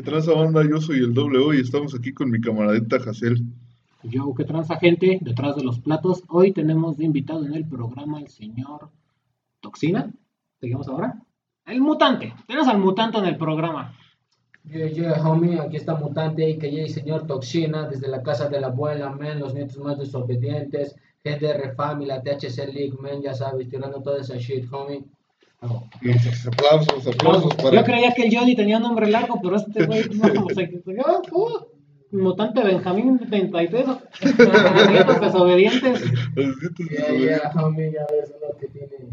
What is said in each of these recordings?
¿Qué tranza banda? Yo soy el W y estamos aquí con mi camaradita Jacel. Yo, ¿qué tranza gente? Detrás de los platos. Hoy tenemos de invitado en el programa el señor Toxina. ¿Seguimos ahora? El mutante. Tenemos al mutante en el programa. Yeah, yeah, homie, aquí está Mutante, y que el señor Toxina, desde la casa de la abuela, men, los nietos más desobedientes, GDR Family, la THC League, men, ya sabes, tirando toda esa shit, homie. Oh. Aplausos, aplausos para... Yo creía que el Johnny tenía un nombre largo, pero este güey no, o sea, que- uh, mutante Benjamín 33. Los nietos desobedientes. Yeah, yeah, homie, ya ves uno que tiene,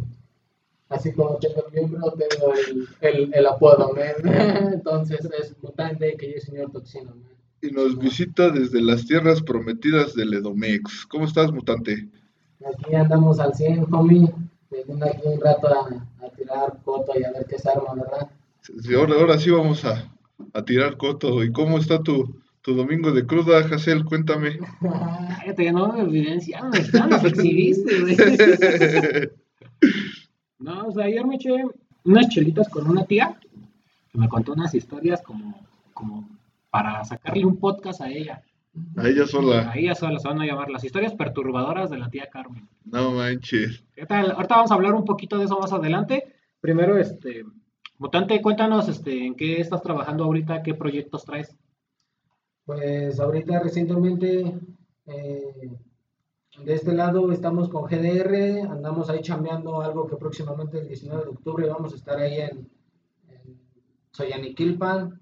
así como tengo el miembro, tengo el, el, el apodo, men. Entonces es Mutante, que el señor Toxina, men. Y nos visita desde las tierras prometidas del Edomex. ¿Cómo estás, mutante? Aquí andamos al 100, homie, veniendo aquí un rato a, a tirar foto y a ver qué se arma, ¿verdad? Sí, ahora, ahora sí vamos a, a tirar coto. ¿Y cómo está tu, tu domingo de cruda, Jacel? Cuéntame. Cállate, ya no me evidencia, ya nos, ya nos exhibiste, güey. No, o sea, ayer me eché unas chelitas con una tía que me contó unas historias como, como para sacarle un podcast a ella. A ella sola. A ella sola se van a llamar las historias perturbadoras de la tía Carmen. No manches. ¿Qué tal? Ahorita vamos a hablar un poquito de eso más adelante. Primero, este, Mutante, cuéntanos este, en qué estás trabajando ahorita, qué proyectos traes. Pues ahorita recientemente eh, de este lado estamos con GDR, andamos ahí chambeando algo que próximamente el 19 de octubre vamos a estar ahí en, en Soyaniquilpan,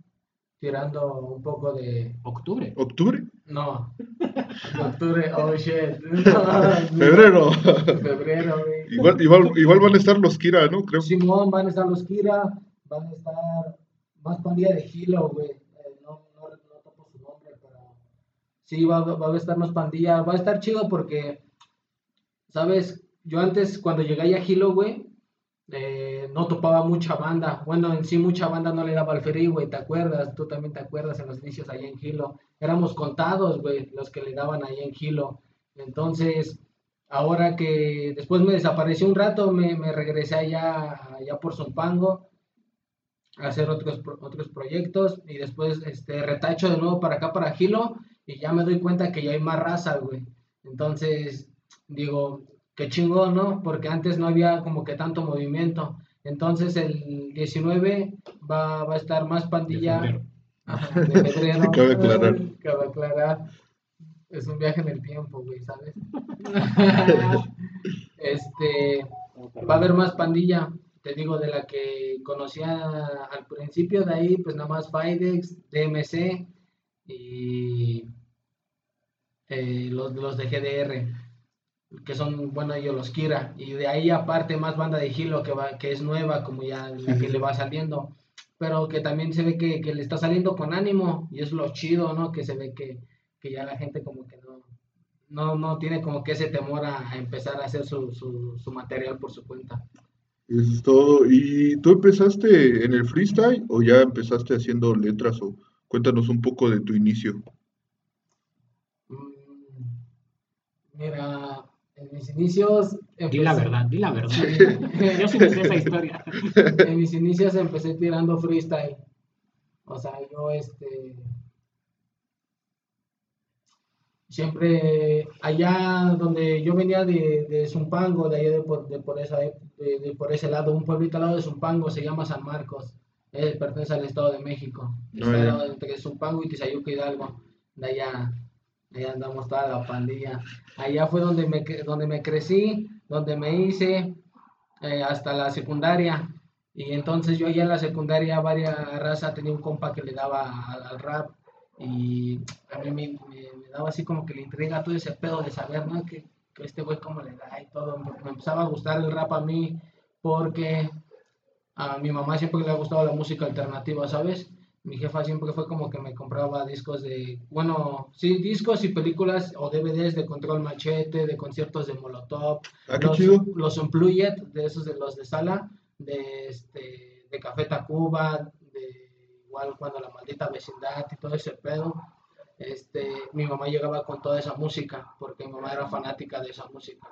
tirando un poco de... Octubre. ¿Octubre? No, octubre, oh shit. Febrero. Febrero, güey. igual, igual, igual van a estar los Kira, ¿no? Creo. Simón, van a estar los Kira, van a estar más pandilla de Hilo, güey. Eh, no, no, no topo su nombre, pero sí, va, va- va a estar más pandilla. Va a estar chido porque, ¿sabes? Yo antes, cuando llegué ahí a Hilo, güey, eh, no topaba mucha banda. Bueno, en sí mucha banda no le daba al free, güey, ¿te acuerdas? Tú también te acuerdas en los inicios allá en Hilo. Éramos contados, güey, los que le daban ahí en Hilo. Entonces, ahora que después me desapareció un rato, me, me regresé allá, allá por Zumpango a hacer otros, otros proyectos y después este, retacho de nuevo para acá, para Gilo, y ya me doy cuenta que ya hay más raza, güey. Entonces, digo, qué chingón, ¿no? Porque antes no había como que tanto movimiento. Entonces, el 19 va, va a estar más pandilla. Ajá, de febrero. Cabe aclarar. Cabe aclarar. Es un viaje en el tiempo, güey, ¿sabes? este, va a haber más pandilla, te digo, de la que conocía al principio, de ahí, pues nada más Fidex, DMC y eh, los, los de GDR, que son, bueno, ellos los Kira, y de ahí aparte más banda de Hilo que, va, que es nueva, como ya la que le va saliendo, pero que también se ve que, que le está saliendo con ánimo, y es lo chido, ¿no? Que se ve que, que ya la gente como que no, no, no tiene como que ese temor a, a empezar a hacer su, su, su material por su cuenta. Eso es todo. ¿Y tú empezaste en el freestyle o ya empezaste haciendo letras? O cuéntanos un poco de tu inicio. Mm, Mira, en mis inicios... Di la empecé- verdad, di la verdad. Sí. Yo sí me sé esa historia. en mis inicios empecé tirando freestyle. O sea, yo este siempre allá donde yo venía de, de Zumpango, de allá de por, de por esa ep- de, de por ese lado, un pueblito al lado de Zumpango se llama San Marcos. Eh, pertenece al Estado de México. Está Ah, lado entre Zumpango y Tizayuca Hidalgo. De allá, allá andamos toda la pandilla. Allá fue donde me, donde me crecí, donde me hice eh, hasta la secundaria. Y entonces yo ya en la secundaria, varias raza, tenía un compa que le daba al, rap. Y a mí me, me- daba así como que le intriga todo ese pedo de saber, ¿no? Que, que este güey cómo le da y todo. Me empezaba a gustar el rap a mí porque a mi mamá siempre le ha gustado la música alternativa, ¿sabes? Mi jefa siempre fue como que me compraba discos de, bueno, sí, discos y películas o DVDs de Control Machete, de conciertos de Molotov, Ah, los, los Unplugged, de esos de los de sala, de, este, de Café Tacuba, de igual cuando la maldita vecindad y todo ese pedo. Este, mi mamá llegaba con toda esa música, porque mi mamá era fanática de esa música.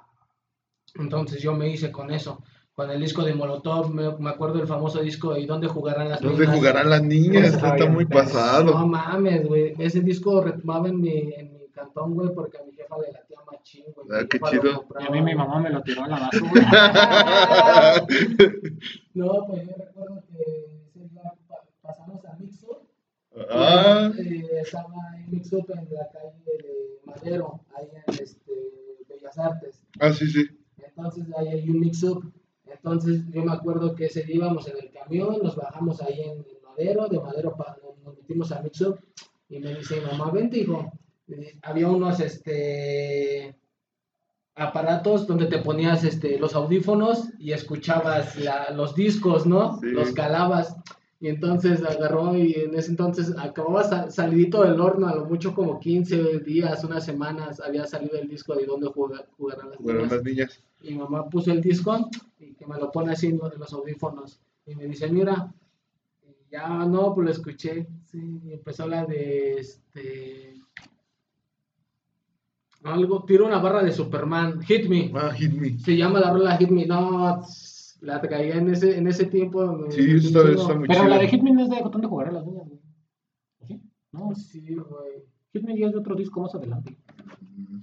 Entonces yo me hice con eso. Con el disco de Molotov, me, me acuerdo del famoso disco ¿Y dónde jugarán las ¿Dónde niñas? jugarán las niñas? Está muy perro. No pasado. mames, güey. Ese disco retomaba en mi, en mi cantón, güey, porque a mi jefa le latía machín, güey. Ah, qué chido. Y a mí mi mamá me lo tiró a la basura. No, pues yo recuerdo que ese día pa- pasamos a Mixup. ah, Eh, estaba en Mixup en la calle de Madero, ahí en este, Bellas Artes. ah, sí, sí. Entonces ahí hay un Mixup. Entonces yo me acuerdo que ese día íbamos en el camión, nos bajamos ahí en, Madero, de Madero nos metimos a Mixup y me dice, mamá, vente, hijo. Había unos este aparatos donde te ponías este los audífonos y escuchabas la- los discos, ¿no? Sí. Los calabas. Y entonces agarró y en ese entonces acababa sa- salidito del horno, a lo mucho como 15 días, unas semanas había salido el disco de dónde jugar, jugarán las Bueno, niñas. las niñas. Y mamá puso el disco y que me lo pone así en los audífonos. Y me dice, mira, ya no, pues lo escuché. Sí, y empezó la de este. Algo, tiro una barra de Superman, Hit Me. Ah, hit me. Se llama la rola Hit Me. No, la traía en ese, en ese tiempo. Sí, está, hizo- está muy Pero chido. la de Hitman es de dónde jugarán las niñas, güey. ¿Sí? No, Sí, güey. Hitman ya es de otro disco más adelante. Mm.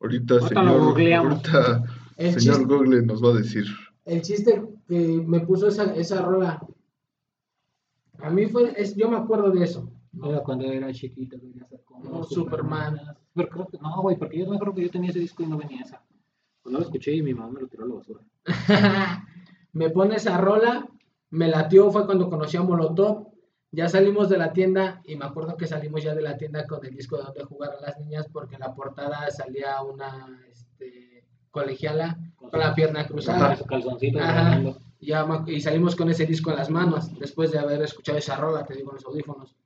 Ahorita, Ahorita lo señor, googleamos. ahorita, El señor chiste, Google nos va a decir. el chiste que me puso esa, esa rola. A mí fue, es, yo me acuerdo de eso. Era cuando era chiquito, quería ser como Como Superman. Pero creo que no, güey, porque yo me acuerdo que yo tenía ese disco y no venía esa. Cuando lo escuché y mi mamá me lo tiró a la basura. me pone esa rola, me latió, fue cuando conocí a Molotov, ya salimos de la tienda y me acuerdo que salimos ya de la tienda con el disco de donde jugar a las niñas porque en la portada salía una este, colegiala con la pierna cruzada. Con su calzoncito. Ajá. Ya y salimos con ese disco en las manos después de haber escuchado esa rola, te digo, en los audífonos.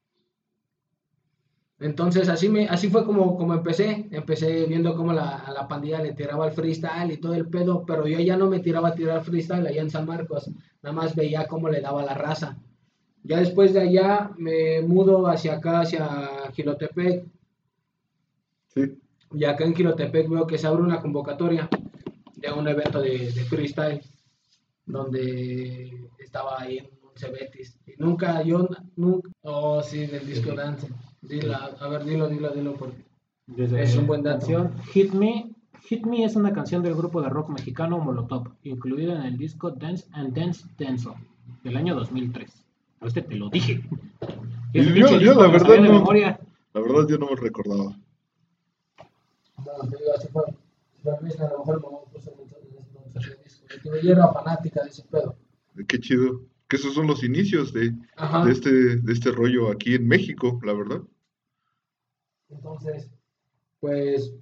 Entonces así me, así fue como, como empecé, empecé viendo cómo la, a la pandilla le tiraba el freestyle y todo el pedo, pero yo ya no me tiraba a tirar freestyle allá en San Marcos, nada más veía cómo le daba la raza. Ya después de allá me mudo hacia acá, hacia Gilotepec, Sí. y acá en Gilotepec veo que se abre una convocatoria de un evento de, de freestyle donde estaba ahí en un Cebetis. Y nunca, yo nunca. Oh, sí, del disco Dance. Dilo, a ver, dilo, dilo, dilo. Porque... Desde Es un buen dato. canción Hit Me. Hit Me es una canción del grupo de rock mexicano Molotov, incluida en el disco Dance and Dance Denso del año 2003. A este te lo dije. Yo- yo la verdad no. memoria. La verdad yo no me recordaba. Bueno, te digo, así fue. La misma, a lo mejor mamá puso en ese disco. Yo era fanática de ese pedo. Qué chido. Que esos son los inicios de, de este, de este rollo aquí en México, la verdad. Entonces, pues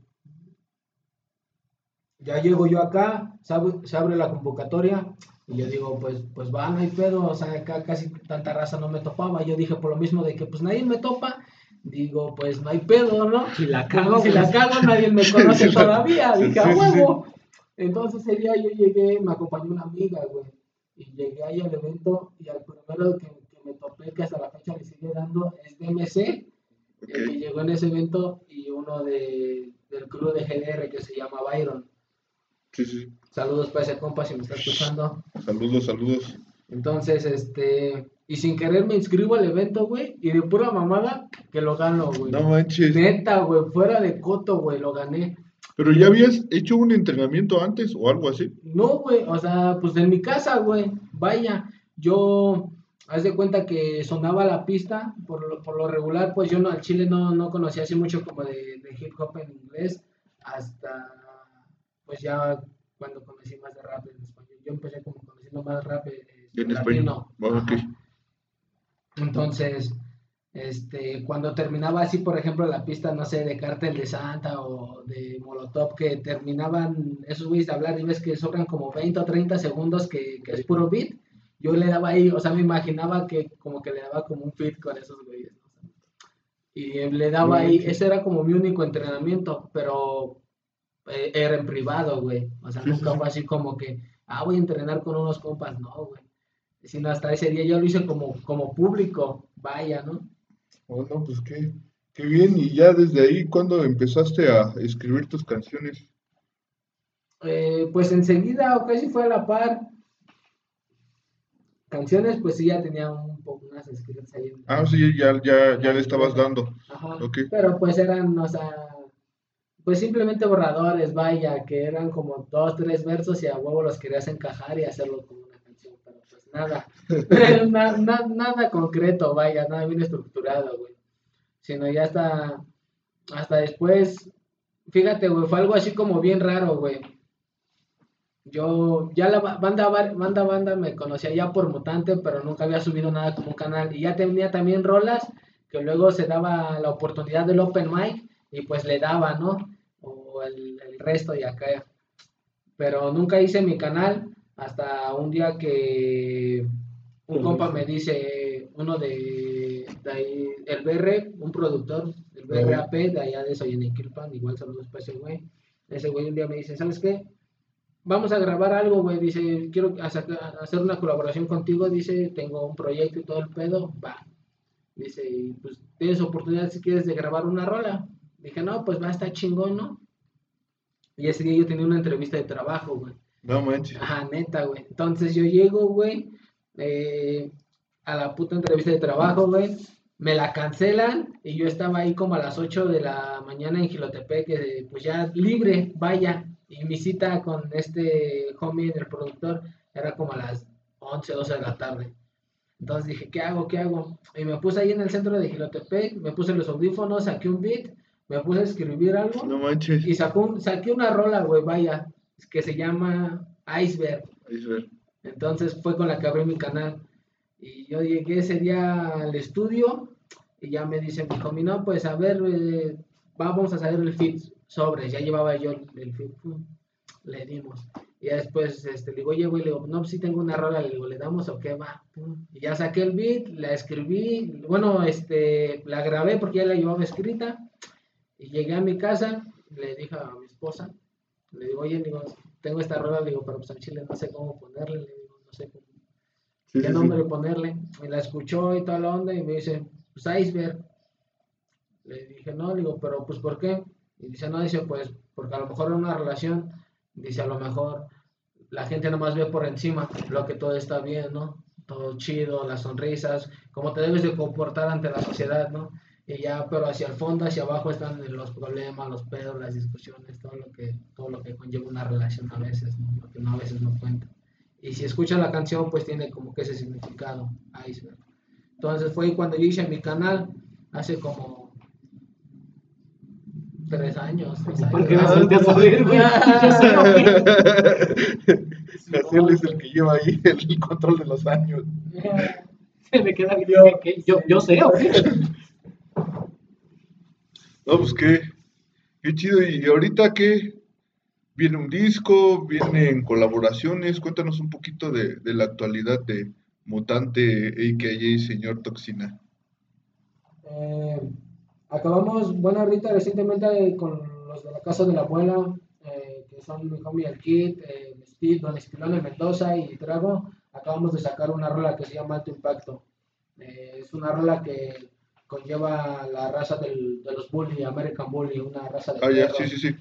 ya llego yo acá, se abre, la convocatoria y yo digo, pues, pues va, no hay pedo, o sea, acá casi tanta raza no me topaba. Yo dije por lo mismo de que pues nadie me topa, digo, pues no hay pedo, ¿no? Si la cago, si la pues, cago, nadie me conoce todavía. Dije, a huevo. Entonces ese día yo llegué, me acompañó una amiga, güey. Y llegué ahí al evento y al primero que, que me topé, que hasta la fecha le sigue dando, es DMC el que llegó en ese evento y uno de, del crew de GDR que se llama Byron. Sí, sí. Saludos para ese compa si me está escuchando. Saludos, saludos. Entonces, este, y sin querer me inscribo al evento, güey, y de pura mamada que lo gano, güey. No manches. Neta, güey, fuera de coto, güey, lo gané. Pero ya habías hecho un entrenamiento antes o algo así. No, güey, o sea, pues en mi casa, güey, vaya, yo, haz de cuenta que sonaba la pista, por lo, por lo regular, pues yo no, al chile no, no conocía así mucho como de, de hip hop en inglés, hasta, pues ya cuando conocí más de rap en español, yo empecé como conociendo más rap eh, En latino. español. Entonces, este, cuando terminaba así, por ejemplo, la pista, no sé, de Cártel de Santa o de Molotov, que terminaban esos güeyes de hablar y ves que sobran como 20 o 30 segundos que, que es puro beat, yo le daba ahí, o sea, me imaginaba que como que le daba como un fit con esos güeyes. ¿no? Y le daba ahí, ese era como mi único entrenamiento, pero eh, era en privado, güey. O sea, nunca fue así como que, ah, voy a entrenar con unos compas, no, güey. Sino hasta ese día yo lo hice como, como público, vaya, ¿no? Oh, no, pues qué, qué bien. Y ya desde ahí, ¿cuándo empezaste a escribir tus canciones? Eh, pues enseguida, o casi fue a la par, canciones, pues sí, ya tenía un poco unas escritas ahí. en- Ah, sí, ya, ya, ya le estabas dando. Ajá. ok. Pero pues eran, o sea, pues simplemente borradores, vaya, que eran como dos, tres versos y a huevo los querías encajar y hacerlo como una canción, pero pues nada, Na- na- nada concreto, vaya, nada bien estructurado, güey. Sino ya hasta, hasta después, fíjate, güey, fue algo así como bien raro, güey. Yo, ya la ba- banda, ba- banda, banda me conocía ya por mutante, pero nunca había subido nada como un canal. Y ya tenía también rolas que luego se daba la oportunidad del open mic y pues le daba, ¿no? O el, el resto y acá. Pero nunca hice mi canal hasta un día que un compa me dice, uno de, de ahí, el BR, un productor, el BRAP de allá de Soyeniquilpan, igual saludos para ese güey. Ese güey un día me dice, ¿sabes qué? Vamos a grabar algo, güey. Dice, quiero hacer una colaboración contigo. Dice, tengo un proyecto y todo el pedo. Va. Dice, y pues tienes oportunidad si quieres de grabar una rola. Dije, no, pues va a estar chingón, ¿no? Y ese día yo tenía una entrevista de trabajo, güey. No manches. Ajá, neta, güey. Entonces yo llego, güey, eh, a la puta entrevista de trabajo, güey. Me la cancelan y yo estaba ahí como a las 8 de la mañana en Gilotepec, eh, pues ya libre, vaya. Y mi cita con este homie, el productor, era como a las 11, 12 de la tarde. Entonces dije, ¿qué hago? ¿Qué hago? Y me puse ahí en el centro de Gilotepec, me puse los audífonos, saqué un beat, me puse a escribir algo. No manches. Y sacó un- saqué una rola, güey, vaya, que se llama Iceberg. Ve. Entonces fue con la que abrí mi canal. Y yo llegué ese día al estudio y ya me dice mi homie, no, pues a ver, eh, vamos a saber el fit sobre. Ya llevaba yo el, pum, Le dimos. Y ya después este, le digo, oye, güey, le digo, no, sí tengo una rola, le digo, ¿le damos o qué va? Pum. Y ya saqué el beat, la escribí, bueno, este, la grabé porque ya la llevaba escrita. Y llegué a mi casa, le dije a mi esposa, le digo, oye, digo, tengo esta rola, le digo, pero pues al chile no sé cómo ponerle, le digo, no sé cómo, Sí, qué sí, nombre sí. ponerle. Y la escuchó y toda la onda y me dice, pues Iceberg. Le dije, no, le digo, pero pues ¿por qué? Y dice, no, dice, pues porque a lo mejor en una relación, dice, a lo mejor la gente nomás ve por encima lo que todo está bien, ¿no? Todo chido, las sonrisas, cómo te debes de comportar ante la sociedad, ¿no? Y ya, pero hacia el fondo, hacia abajo están los problemas, los pedos, las discusiones, todo lo que, todo lo que conlleva una relación a veces, ¿no? Lo que no a veces no cuenta. Y si escuchan la canción, pues tiene como que ese significado, iceberg. Entonces fue cuando yo hice mi canal, hace como tres años. dos ¿Por qué me volteas a ver, güey? Es el que lleva ahí el control de los años. Se me queda bien. Yo-. Yo, yo sé, ¿o qué? No, pues qué, qué chido. ¿Y ahorita qué? ¿Viene un disco? ¿Vienen colaboraciones? Cuéntanos un poquito de, de la actualidad de Mutante, a.k.a. Señor Toxina. Eh, acabamos, bueno, ahorita recientemente con los de la casa de la abuela, eh, que son mi homie el Kid, eh, Steve, Don Estilón, el Mendoza y Trago, acabamos de sacar una rola que se llama Alto Impacto. Eh, es una rola que conlleva la raza del- de los Bully, American Bully, una raza de Ah, ya, perros. sí, sí, sí.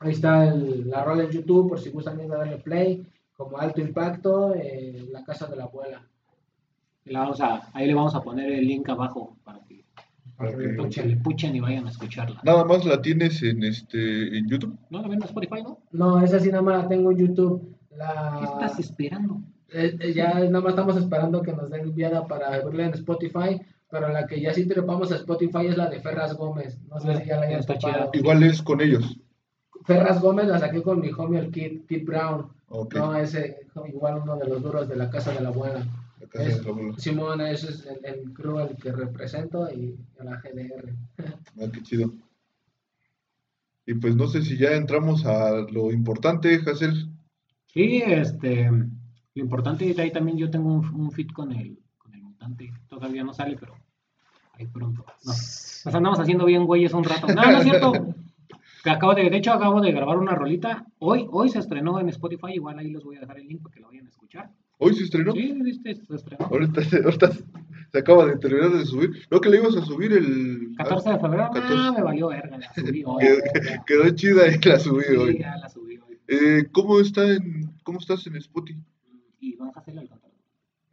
Ahí está el- la rola en YouTube, por si gustan ir a darle play, como Alto Impacto, eh, la casa de la abuela. Le vamos a, ahí le vamos a poner el link abajo para que, para que puchen, le puchen y vayan a escucharla. Nada más la tienes en este en YouTube. ¿No la ven en Spotify, no? No, esa sí nada más la tengo en YouTube. ¿Qué La... estás esperando? Eh, eh, ya nada más estamos esperando que nos den enviada para verla en Spotify, pero la que ya sí trepamos a Spotify es la de Ferraz Gómez. No sé si ya la hayan topado. Igual es con ellos. Ferraz Gómez la saqué con mi homie el Kid, Kid Brown. Ok. No, ese igual uno de los duros de la casa de la abuela. Es- abuela. Simón, ese es el, el crew al que represento y a la GDR. Ah, qué chido. Y pues no sé si ya entramos a lo importante, Hazel. Sí, este, lo importante es que ahí también yo tengo un, un fit con el, con el mutante. Todavía no sale, pero ahí pronto. No. Nos andamos haciendo bien güeyes un rato. No, no es cierto. Que acabo de, de hecho, acabo de grabar una rolita. Hoy, hoy se estrenó en Spotify. Igual ahí les voy a dejar el link para que lo vayan a escuchar. Hoy se estrenó. Sí, viste, se estrenó. Ahorita, ahorita se acaba de terminar de subir. No, que le ibas a subir el. 14 de febrero. 14. Ah, me valió verga. La subí hoy. Quedó, quedó chida y la subí Sí, hoy. ya la subí hoy. Eh, ¿cómo, está en, ¿Cómo estás en Spotify? Y vamos a hacerle al contrario.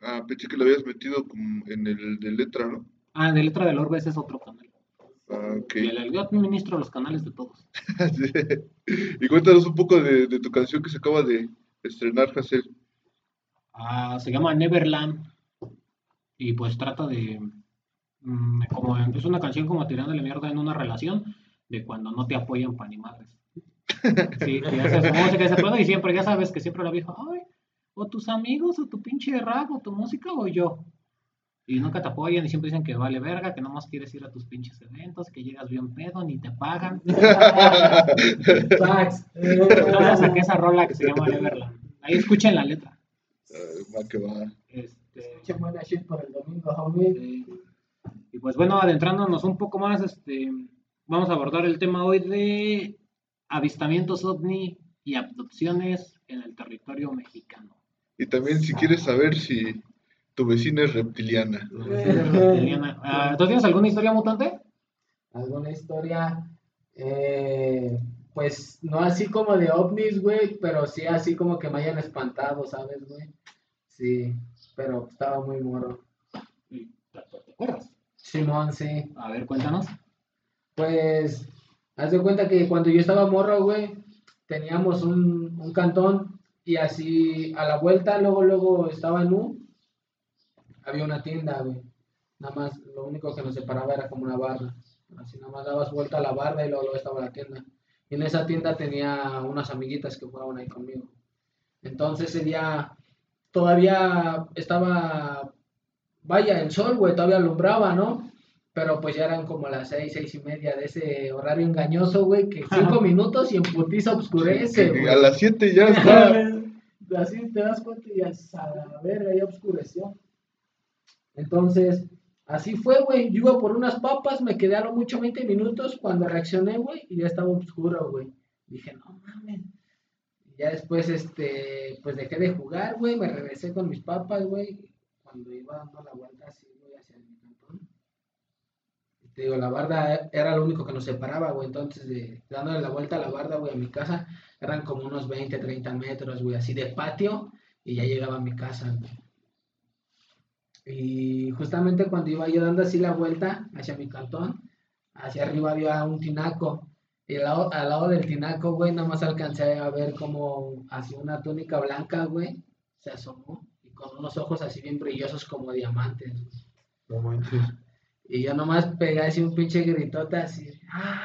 Ah, pensé que lo habías metido como en el de letra, ¿no? Ah, de Letra del Orbe ese es otro canal. Ah, ok. Y el- yo administro los canales de todos. Sí. Y cuéntanos un poco de, de tu canción que se acaba de estrenar, Hazel. Ah, se llama Neverland. Y pues trata de. mm, como es una canción como tirándole mierda en una relación de cuando no te apoyan para ni madres. Sí, que haces música y ese pedo, y siempre, ya sabes que siempre la vieja, ay, o tus amigos, o tu pinche rap, o tu música, o yo. Y nunca te apoyan y siempre dicen que vale verga, que nomás quieres ir a tus pinches eventos, que llegas bien pedo, ni te pagan. Entonces saqué esa rola que se llama Neverland. Ahí escuchen la letra. Ah, va que va. Este, Escucha buena shit por el domingo, homie. Sí. Y pues bueno, adentrándonos un poco más, este, vamos a abordar el tema hoy de avistamientos ovni y abducciones en el territorio mexicano. Y también si quieres saber si tu vecina es reptiliana. Reptiliana. Ah, ¿Tú tienes alguna historia mutante? alguna historia, eh, pues no así como de ovnis, güey, pero sí así como que me hayan espantado, ¿sabes, güey? Sí, pero estaba muy moro. ¿Te acuerdas? Simón, sí. A ver, cuéntanos. Pues, haz de cuenta que cuando yo estaba morro, güey, teníamos un, un cantón y así a la vuelta, luego, luego estaba en U, había una tienda, güey. Nada más, lo único que nos separaba era como una barra. Así nada más dabas vuelta a la barra y luego, luego estaba la tienda. Y en esa tienda tenía unas amiguitas que jugaban ahí conmigo. Entonces ese día todavía estaba, vaya, el sol, güey, todavía alumbraba, ¿no? Pero pues ya eran como las seis, seis y media de ese horario engañoso, güey, que cinco minutos y en putiza oscurece, güey. a las 7 ya está. Así te das cuenta y a la verga ya oscureció. Entonces, así fue, güey. Yo iba por unas papas, me quedé a lo mucho 20 minutos cuando reaccioné, güey, y ya estaba oscuro, güey. Dije, no mames. Ya después, este, pues dejé de jugar, güey, me regresé con mis papas, güey. Cuando iba dando la vuelta así, güey, hacia mi cantón. Te digo, la barda era lo único que nos separaba, güey. Entonces, de, dándole la vuelta a la barda, güey, a mi casa, eran como unos 20, 30 metros, güey, así de patio, y ya llegaba a mi casa, güey. Y justamente cuando iba yo dando así la vuelta hacia mi cantón, hacia arriba había un tinaco. Y al lado, al lado del tinaco, güey, nada más alcancé a ver como así una túnica blanca, güey, se asomó. Y con unos ojos así bien brillosos como diamantes. No manches. Y yo nomás pegué así un pinche gritote así. ¡ah!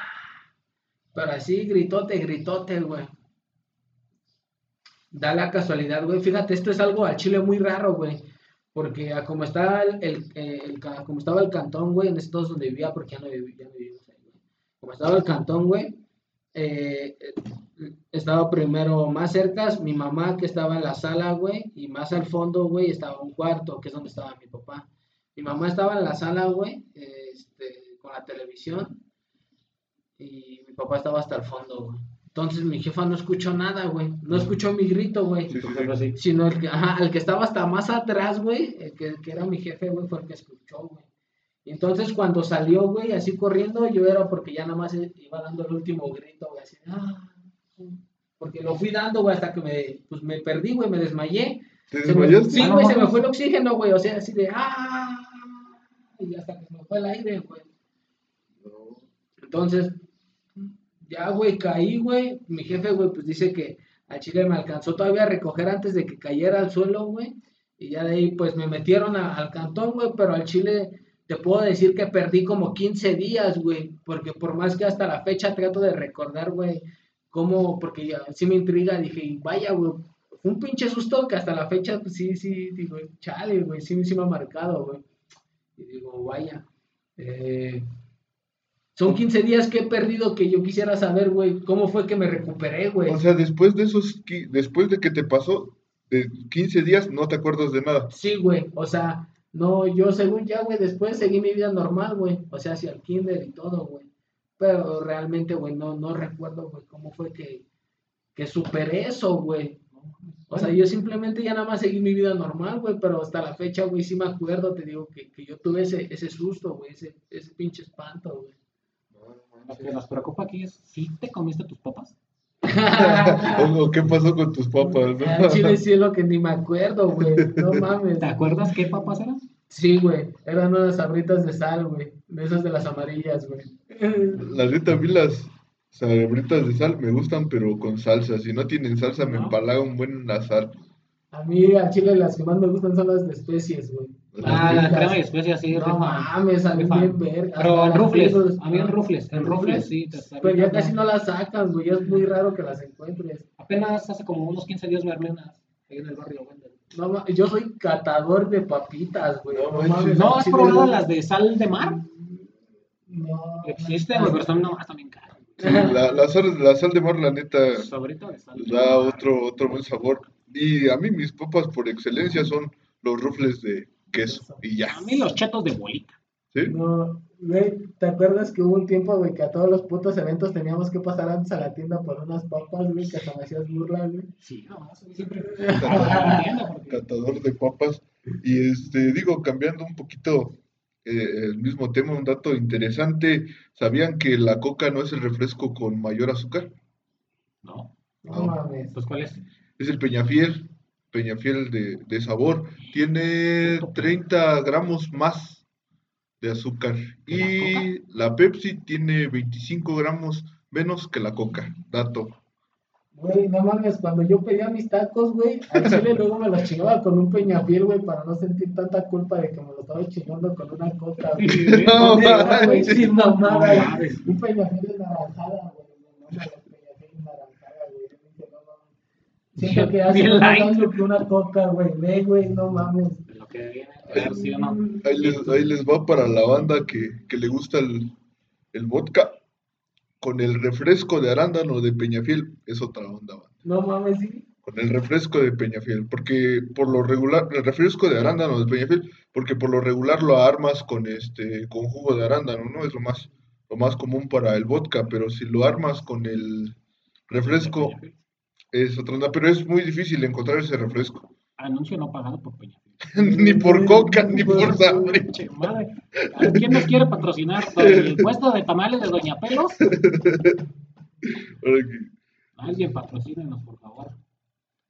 Pero así, gritote, gritote, güey. Da la casualidad, güey. Fíjate, esto es algo al chile muy raro, güey. Porque a como estaba el, el- el ca- como estaba el cantón, güey, en estos donde vivía, porque ya no, vivi- ya no vivimos. Como estaba el cantón, güey, eh, estaba primero más cerca mi mamá que estaba en la sala, güey, y más al fondo, güey, estaba un cuarto, que es donde estaba mi papá. Mi mamá estaba en la sala, güey, este, con la televisión, y mi papá estaba hasta el fondo, güey. Entonces mi jefa no escuchó nada, güey. No escuchó mi grito, güey. Sí, sí, sí. Sino el que, ajá, el que estaba hasta más atrás, güey, el que, que era mi jefe, güey, fue el que escuchó, güey. Y entonces cuando salió, güey, así corriendo, yo era porque ya nada más iba dando el último grito, güey, así, ah, porque lo fui dando, güey, hasta que me, pues me perdí, güey, me desmayé. ¿Te desmayaste? sí, Ah, no güey, se me fue el oxígeno, güey, o sea, así de, ah, y hasta que se me fue el aire, güey. Entonces, ya, güey, caí, güey. Mi jefe, güey, pues dice que al chile me alcanzó todavía a recoger antes de que cayera al suelo, güey. Y ya de ahí, pues me metieron a- al cantón, güey, pero al chile te puedo decir que perdí como 15 días, güey. Porque por más que hasta la fecha trato de recordar, güey, cómo, porque ya sí me intriga, dije, vaya, güey. Fue un pinche susto que hasta la fecha, pues sí, sí, digo, chale, güey, sí, sí me ha marcado, güey. Y digo, vaya. Eh, son 15 días que he perdido que yo quisiera saber, güey, cómo fue que me recuperé, güey. O sea, después de esos, después de que te pasó, de 15 días, no te acuerdas de nada. Sí, güey, o sea, no, yo según ya, güey, después seguí mi vida normal, güey, o sea, hacia el kinder y todo, güey. Pero realmente, güey, no, no recuerdo, güey, cómo fue que, que superé eso, güey. O sea, yo simplemente ya nada más seguí mi vida normal, güey, pero hasta la fecha, güey, sí me acuerdo, te digo, que, que yo tuve ese, ese susto, güey, ese, ese pinche espanto, güey. Lo que nos preocupa aquí es si te comiste tus papas. O, qué pasó con tus papas, ¿no? Chile sí es lo que ni me acuerdo, güey. No mames. ¿Te acuerdas qué papas eran? Sí, güey. Eran unas sabritas de sal, güey. De esas de las amarillas, güey. La neta, a mí las sabritas de sal me gustan, pero con salsa. Si no tienen salsa, me empalaga un buen sal. A mí, a Chile, las que más me gustan son las de especies, güey. Ah, la crema de especias, sí. No mames, a mí bien ver. Pero en rufles, a mí en rufles, en rufles, sí. Pero ya casi no las sacan, güey, es muy raro que las encuentres. Apenas hace como unos 15 días me armé unas ahí en el barrio. No, yo soy catador de papitas, güey. No, no, ¿No has probado las de sal de mar? No. Existen, güey, pero están, no, están bien caras. la, la, sal, la sal de mar, la neta, da otro, otro buen sabor. Y a mí mis papas por excelencia son los rufles de queso y ya. A mí los chetos de bolita. ¿Sí? No, güey, ¿te acuerdas que hubo un tiempo, güey, que a todos los putos eventos teníamos que pasar antes a la tienda por unas papas, güey, que hasta me hacías burla, güey? Sí, no, siempre Catador de papas. Y este, digo, cambiando un poquito eh, el mismo tema, un dato interesante, ¿sabían que la coca no es el refresco con mayor azúcar? No. No, mames. Pues, ¿cuál es? Es el Peñafiel. Peñafiel de, de sabor. Tiene 30 gramos más de azúcar. Y la Pepsi tiene 25 gramos menos que la Coca. Dato. Güey, no mames, cuando yo pedía mis tacos, güey, al chile luego me los chingaba con un peñafiel, güey, para no sentir tanta culpa de que me lo estaba chingando con una coca, güey. No, güey, sin mamada, Un peñafiel de naranjada, güey. No, peñafiel de naranjada, güey. Siento que hace más que una coca, güey. Ve, güey, no mames. Lo que viene a ¿sí o no? Ahí les, ahí les va para la banda que, que le gusta el, el vodka con el refresco de arándano de Peñafiel es otra onda. banda. No mames, sí. Con el refresco de Peñafiel, porque por lo regular, el refresco de arándano de Peñafiel, porque por lo regular lo armas con este, con jugo de arándano, ¿no? Es lo más, lo más común para el vodka, pero si lo armas con el refresco es otra onda, pero es muy difícil encontrar ese refresco. Anuncio no pagado por Peña. ni por coca, ni por sangre. ¿Quién nos quiere patrocinar? ¿El puesto de tamales de Doña Pelos? Alguien patrocínenos, por favor.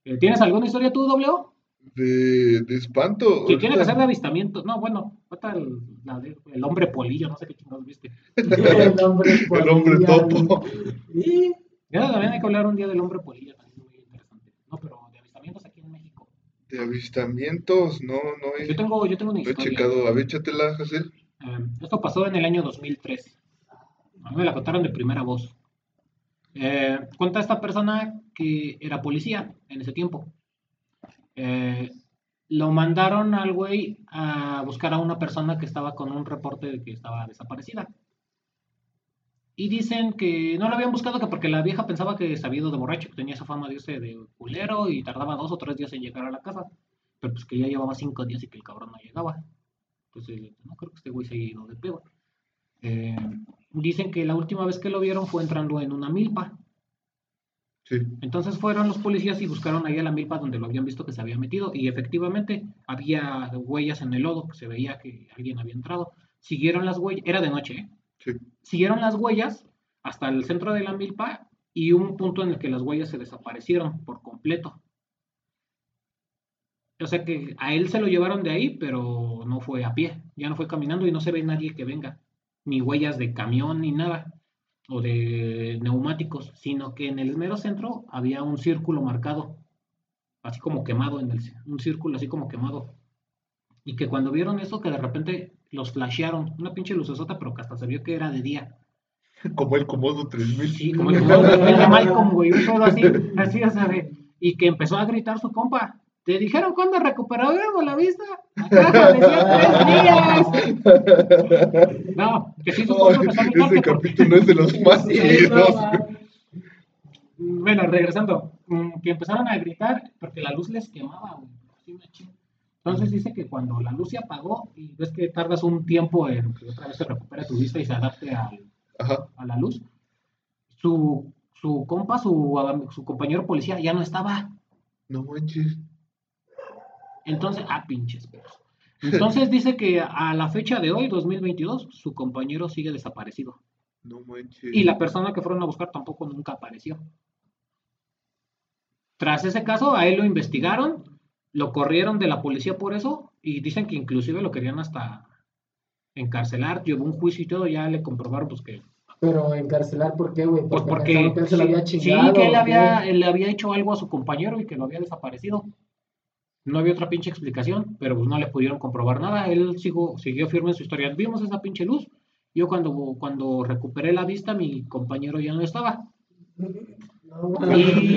Eh, ¿Tienes alguna historia tú, doble De, de espanto. Que tiene que ser de avistamiento. No, bueno, el, la el hombre polillo, no sé qué chingados viste. el hombre polillo. El hombre topo. ¿Y? Ya también hay que hablar un día del hombre polillo de avistamientos, no, no he, yo tengo, yo tengo una historia. he checado. A ver, échatela. Eh, esto pasó en el año 2003. A mí me la contaron de primera voz. Eh, cuenta esta persona que era policía en ese tiempo. Eh, lo mandaron al güey a buscar a una persona que estaba con un reporte de que estaba desaparecida. Y dicen que no lo habían buscado que porque la vieja pensaba que sabía de borracho, que tenía esa fama de ese de culero y tardaba dos o tres días en llegar a la casa. Pero pues que ya llevaba cinco días y que el cabrón no llegaba. Entonces, no creo que este güey se haya ido de pedo. Eh, dicen que la última vez que lo vieron fue entrando en una milpa. Sí. Entonces fueron los policías y buscaron ahí a la milpa donde lo habían visto que se había metido y efectivamente había huellas en el lodo, que se veía que alguien había entrado. Siguieron las huellas, era de noche, ¿eh? Siguieron las huellas hasta el centro de la milpa y un punto en el que las huellas se desaparecieron por completo. O sea que a él se lo llevaron de ahí, pero no fue a pie, ya no fue caminando y no se ve nadie que venga, ni huellas de camión ni nada, o de neumáticos, sino que en el mero centro había un círculo marcado, así como quemado, en el, un círculo así como quemado. Y que cuando vieron eso, que de repente los flashearon. Una pinche lucesota, pero que hasta se vio que era de día. Como el Comodo 3000. Sí, como el Comodo 3000 de Malcolm, güey. Un todo así, así, sea, de, Y que empezó a gritar su compa. ¿Te dijeron cuándo recuperamos la vista? Acá decía tres días. No, que sí su compa empezó a gritar. Ese capítulo es de los más bueno, regresando. Mm, que empezaron a gritar porque la luz les quemaba, güey. Entonces dice que cuando la luz se apagó y ves que tardas un tiempo en que otra vez se recupere tu vista y se adapte al, a la luz, su, su compa, su, su compañero policía ya no estaba. No manches. Entonces, ah, pinches perros. Entonces dice que a la fecha de hoy, 2022, su compañero sigue desaparecido. No manches. Y la persona que fueron a buscar tampoco nunca apareció. Tras ese caso, a él lo investigaron, lo corrieron de la policía por eso y dicen que inclusive lo querían hasta encarcelar, llevó un juicio y todo, ya le comprobaron pues que... Pero encarcelar, ¿por qué, güey? Pues porque que él se lo sí, había sí, que él ¿o había, él le había hecho algo a su compañero y que lo había desaparecido. No había otra pinche explicación, pero pues no le pudieron comprobar nada. Él sigo, siguió firme en su historia. Vimos esa pinche luz. Yo cuando, cuando recuperé la vista, mi compañero ya no estaba.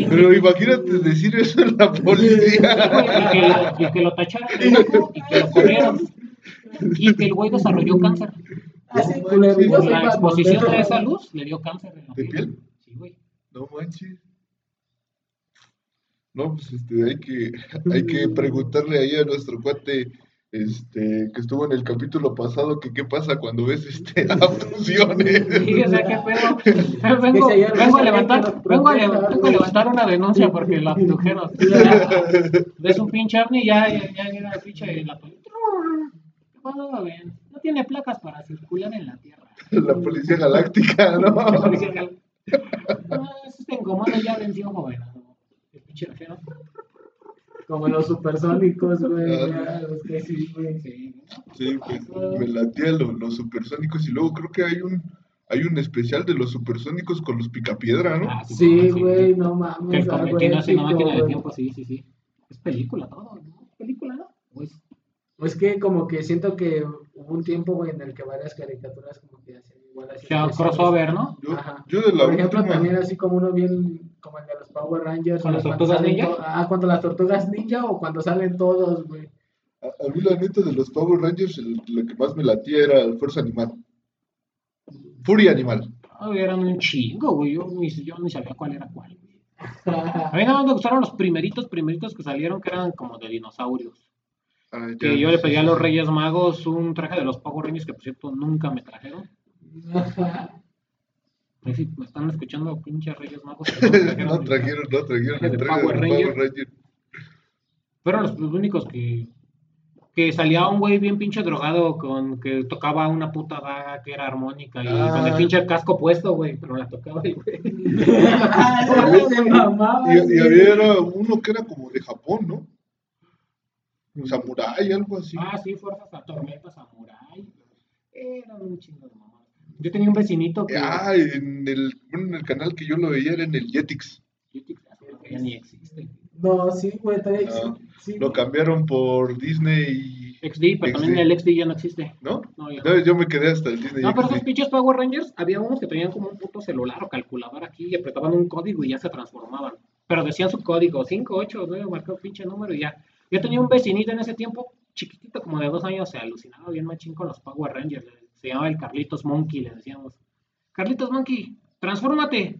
Pero imagínate decir eso en la policía. y que, lo, y que lo tacharon y que lo corrieron. Y que el güey desarrolló cáncer. Así, Por soy la exposición de esa luz le dio cáncer en la ¿De piel? Sí, güey. No manches. No, pues este, hay que, hay que preguntarle ahí a nuestro cuate, este, que estuvo en el capítulo pasado, que qué pasa cuando ves este abducciones. Sí, o sea, qué pedo. Vengo, vengo a levantar, vengo a, levantar una denuncia porque lo abdujeron. Ves un pinche ovni y ya, ya, ya llega el pinche la poli- ¿Qué pasa, ven? No tiene placas para circular en la tierra. La policía galáctica, ¿no? La policía gal- No, eso está incómodo, ya venció, joven. El pinche. Como los supersónicos, güey. Ah, ya, los que sí, güey. Sí, Sí, pues me latía lo- los supersónicos y luego creo que hay un, hay un especial de los supersónicos con los picapiedra, ¿no? Ah, Sí, sí. güey, no Que mames. cometido hace una máquina de güey. tiempo, sí, sí, sí. Es película todo, ¿no? Es película, ¿no? Pues, Es que como que siento que hubo un tiempo, güey, en el que varias caricaturas como que hacían igual así. sea, crossover, ¿no? Yo, Ajá. yo de la Por ejemplo, última, también así como uno bien, como el de los Power Rangers. ¿Con las tortugas ninja? to- Ah, cuando las tortugas ninja o cuando salen todos, güey. a, a mí la neta de los Power Rangers, el- lo que más me latía era el Fuerza Animal. Furia Animal. Ay, eran un chingo, güey. Yo ni, yo ni sabía cuál era cuál. A mí nada más me gustaron los primeritos, primeritos que salieron, que eran como de dinosaurios. Ah, Que yo le sí, pedí a los. Reyes Magos un traje de los Power Rangers que, por cierto, nunca me trajeron. Ahí sí, me están escuchando, pinches Reyes Magos. no me trajeron no trajeron, no trajeron de traje Power de Ranger. Power Ranger. Fueron los, los únicos que, que salía un güey bien pinche drogado con que tocaba una puta daga que era armónica y Ah. con el pinche casco puesto, güey, pero la tocaba el güey. Y, había era uno que era como de Japón, ¿no? Samurai, algo así. Ah, sí, Fuerzas a Tormenta Samurai. Eran un chingo de. Yo tenía un vecinito que. Ah, en el, bueno, en el canal que yo lo veía era en el Jetix. Que ya ni existe. No, sí, güey, todavía No, existe. Sí, Lo cambiaron por Disney, XD, pero también el XD ya no existe. ¿no? No, ya no. Entonces yo me quedé hasta el Disney No, pero esos pinches Power Rangers, había unos que tenían como un puto celular o calculador aquí y apretaban un código y ya se transformaban. Pero decían su código, 5, 8, 9, marcaba el pinche número y ya. Yo tenía un vecinito en ese tiempo, chiquitito, como de dos años, se alucinaba bien machín con los Power Rangers. Se llamaba el Carlitos Monkey, le decíamos. Carlitos Monkey, transfórmate.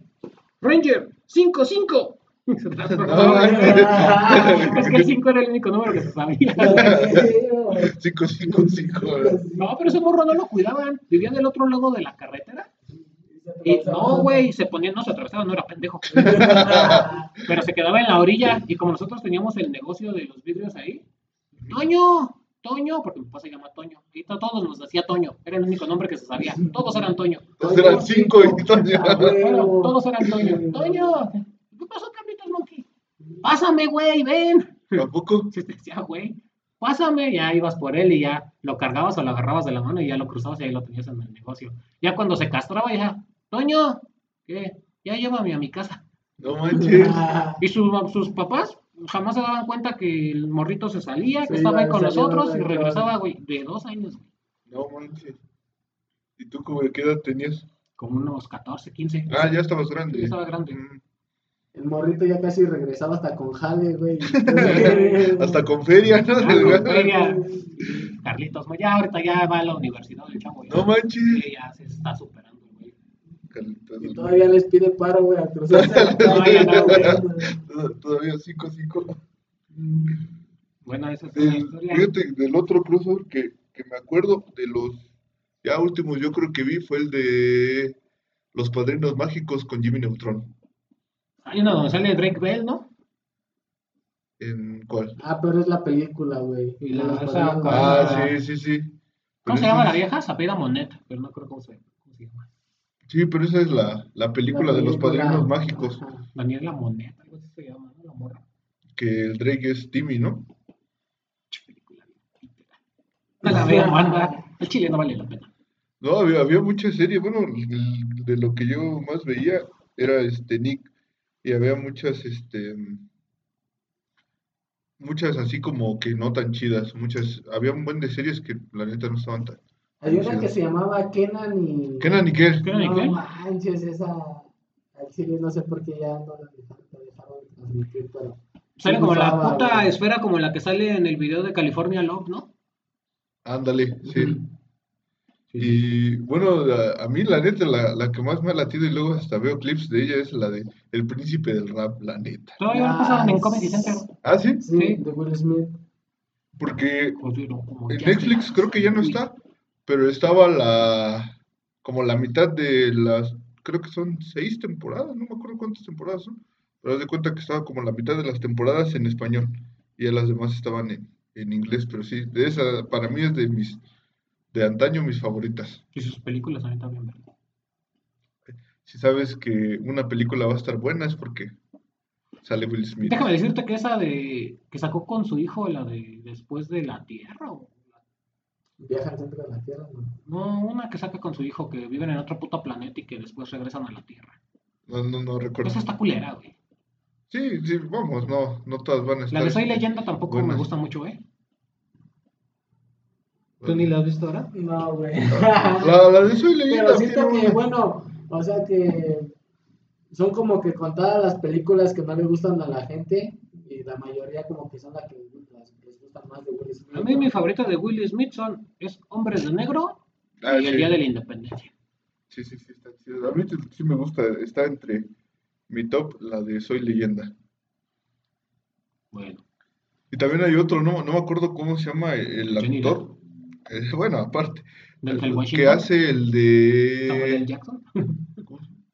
Ranger, 5, 5. Se transformaba. es que el 5 era el único número que se sabía. 555. No, pero ese morro no lo cuidaban. Vivían del otro lado de la carretera. Y no, güey, se ponía, no se atravesaba, no era pendejo. Pero se quedaba en la orilla. Y como nosotros teníamos el negocio de los vidrios ahí, Toño, Toño, porque mi papá se llama Toño. Y to- todos nos decía Toño. Era el único nombre que se sabía. Todos eran Toño. Entonces eran 5 y Toño. Bueno, todos eran Toño. Toño, ¿qué pasó, Carlitos Monkey? Pásame, güey, ven. ¿A poco? Sí, te decía, güey, pásame, ya ibas por él y ya lo cargabas o lo agarrabas de la mano y ya lo cruzabas y ahí lo tenías en el negocio. Ya cuando se castraba, ya, Toño, ¿qué? Ya llévame a mi casa. No manches. Y sus, sus papás jamás se daban cuenta que el morrito se salía, que Sí, estaba ahí con nosotros y regresaba, güey, de dos años, güey, No manches. ¿Y tú como de qué edad tenías? como unos 14, 15. Ah, ya estabas grande. Ya estaba grande. Mm. El morrito ya casi regresaba hasta con jale, güey. Hasta con feria, ¿no? Ah, con feria. Carlitos, ya ahorita ya va a la universidad el chavo. ya. No manches. Sí, ya se está superando, güey. Carlitos. Y todavía les pide paro, güey, a cruzarse No, ya no, Tod- Todavía 5 5. Bueno, esa es una Del, historia. fíjate, del otro crossover que, que me acuerdo de los ya últimos, yo creo que vi fue el de Los Padrinos Mágicos con Jimmy Neutron. Hay una donde sale Drake Bell, ¿no? ¿En cuál? Ah, pero es la película, güey. Y la- De los esa- padrinos. Ah, Ah. sí, sí, sí. ¿Cómo Pero se llama la vieja? Se apellida Monet, pero no creo cómo se, cómo se llama. Sí, pero esa es la, la película La de Los. Padrinos Mágicos. Ajá. Daniela Monet, algo así se llama, ¿no? La morra. que el Drake es Timmy, ¿no? película. No la vean, banda. El chile no vale la pena. No, había, había muchas series. Bueno, de lo que yo más veía era este Nick. Y había muchas, este. Muchas así como que no tan chidas. Muchas. Había un buen de series que la neta no estaban tan. Hay una que se llamaba Kenan y... Kenan y Kel. ¿Kenan y No manches, esa... Al chile no sé por qué ya no la dejaron, la transmitir, pero... Sale sí como la puta esfera como la que sale en el video de California Love, ¿no? Ándale, sí. Y bueno, a, a mí la neta, la, la que más me ha latido y luego hasta veo clips de ella es la de El Príncipe del Rap, la neta. Todavía lo Ah, pasaban en sí. Comedy Center. Ah, sí, Sí, Sí. de Will Smith. porque como en Netflix creo que ya no está, pero estaba la, como la mitad de las, creo que son seis temporadas, no me acuerdo cuántas temporadas son, pero haz de cuenta que estaba como la mitad de las temporadas en español y ya las demás estaban en, en inglés, pero sí, de esa, para mí es de mis, de antaño mis favoritas. Y sus películas también también. ¿verdad? Si sabes que una película va a estar buena es porque sale Will Smith. Déjame decirte que esa de que sacó con su hijo, la de Después de la Tierra, o la- Viaja al centro de la Tierra, ¿no? no, una que saca con su hijo que viven en otro puto planeta y que después regresan a la Tierra. No, no, no recuerdo. Esa está culera, güey. Sí, sí, vamos, no, no todas van a La estar. de Soy Leyenda tampoco me gusta mucho, ¿eh? ¿Tú ni la has visto ahora? No, güey. La, la de Soy Leyenda. Pero siento que, una- bueno, o sea que son como que contadas las películas que no le gustan a la gente y la mayoría como que son las que las- les gustan más de Will Smith. A mí mi favorita de Will Smith son es Hombres de Negro Ah, y El. Día de la Independencia. Sí, sí, sí, está chido. A mí sí me gusta, está entre mi top, la de Soy Leyenda. Bueno, Y también hay otro, no, no me acuerdo cómo se llama el actor. Eh, bueno, aparte, el que hace el Samuel L. de Jackson.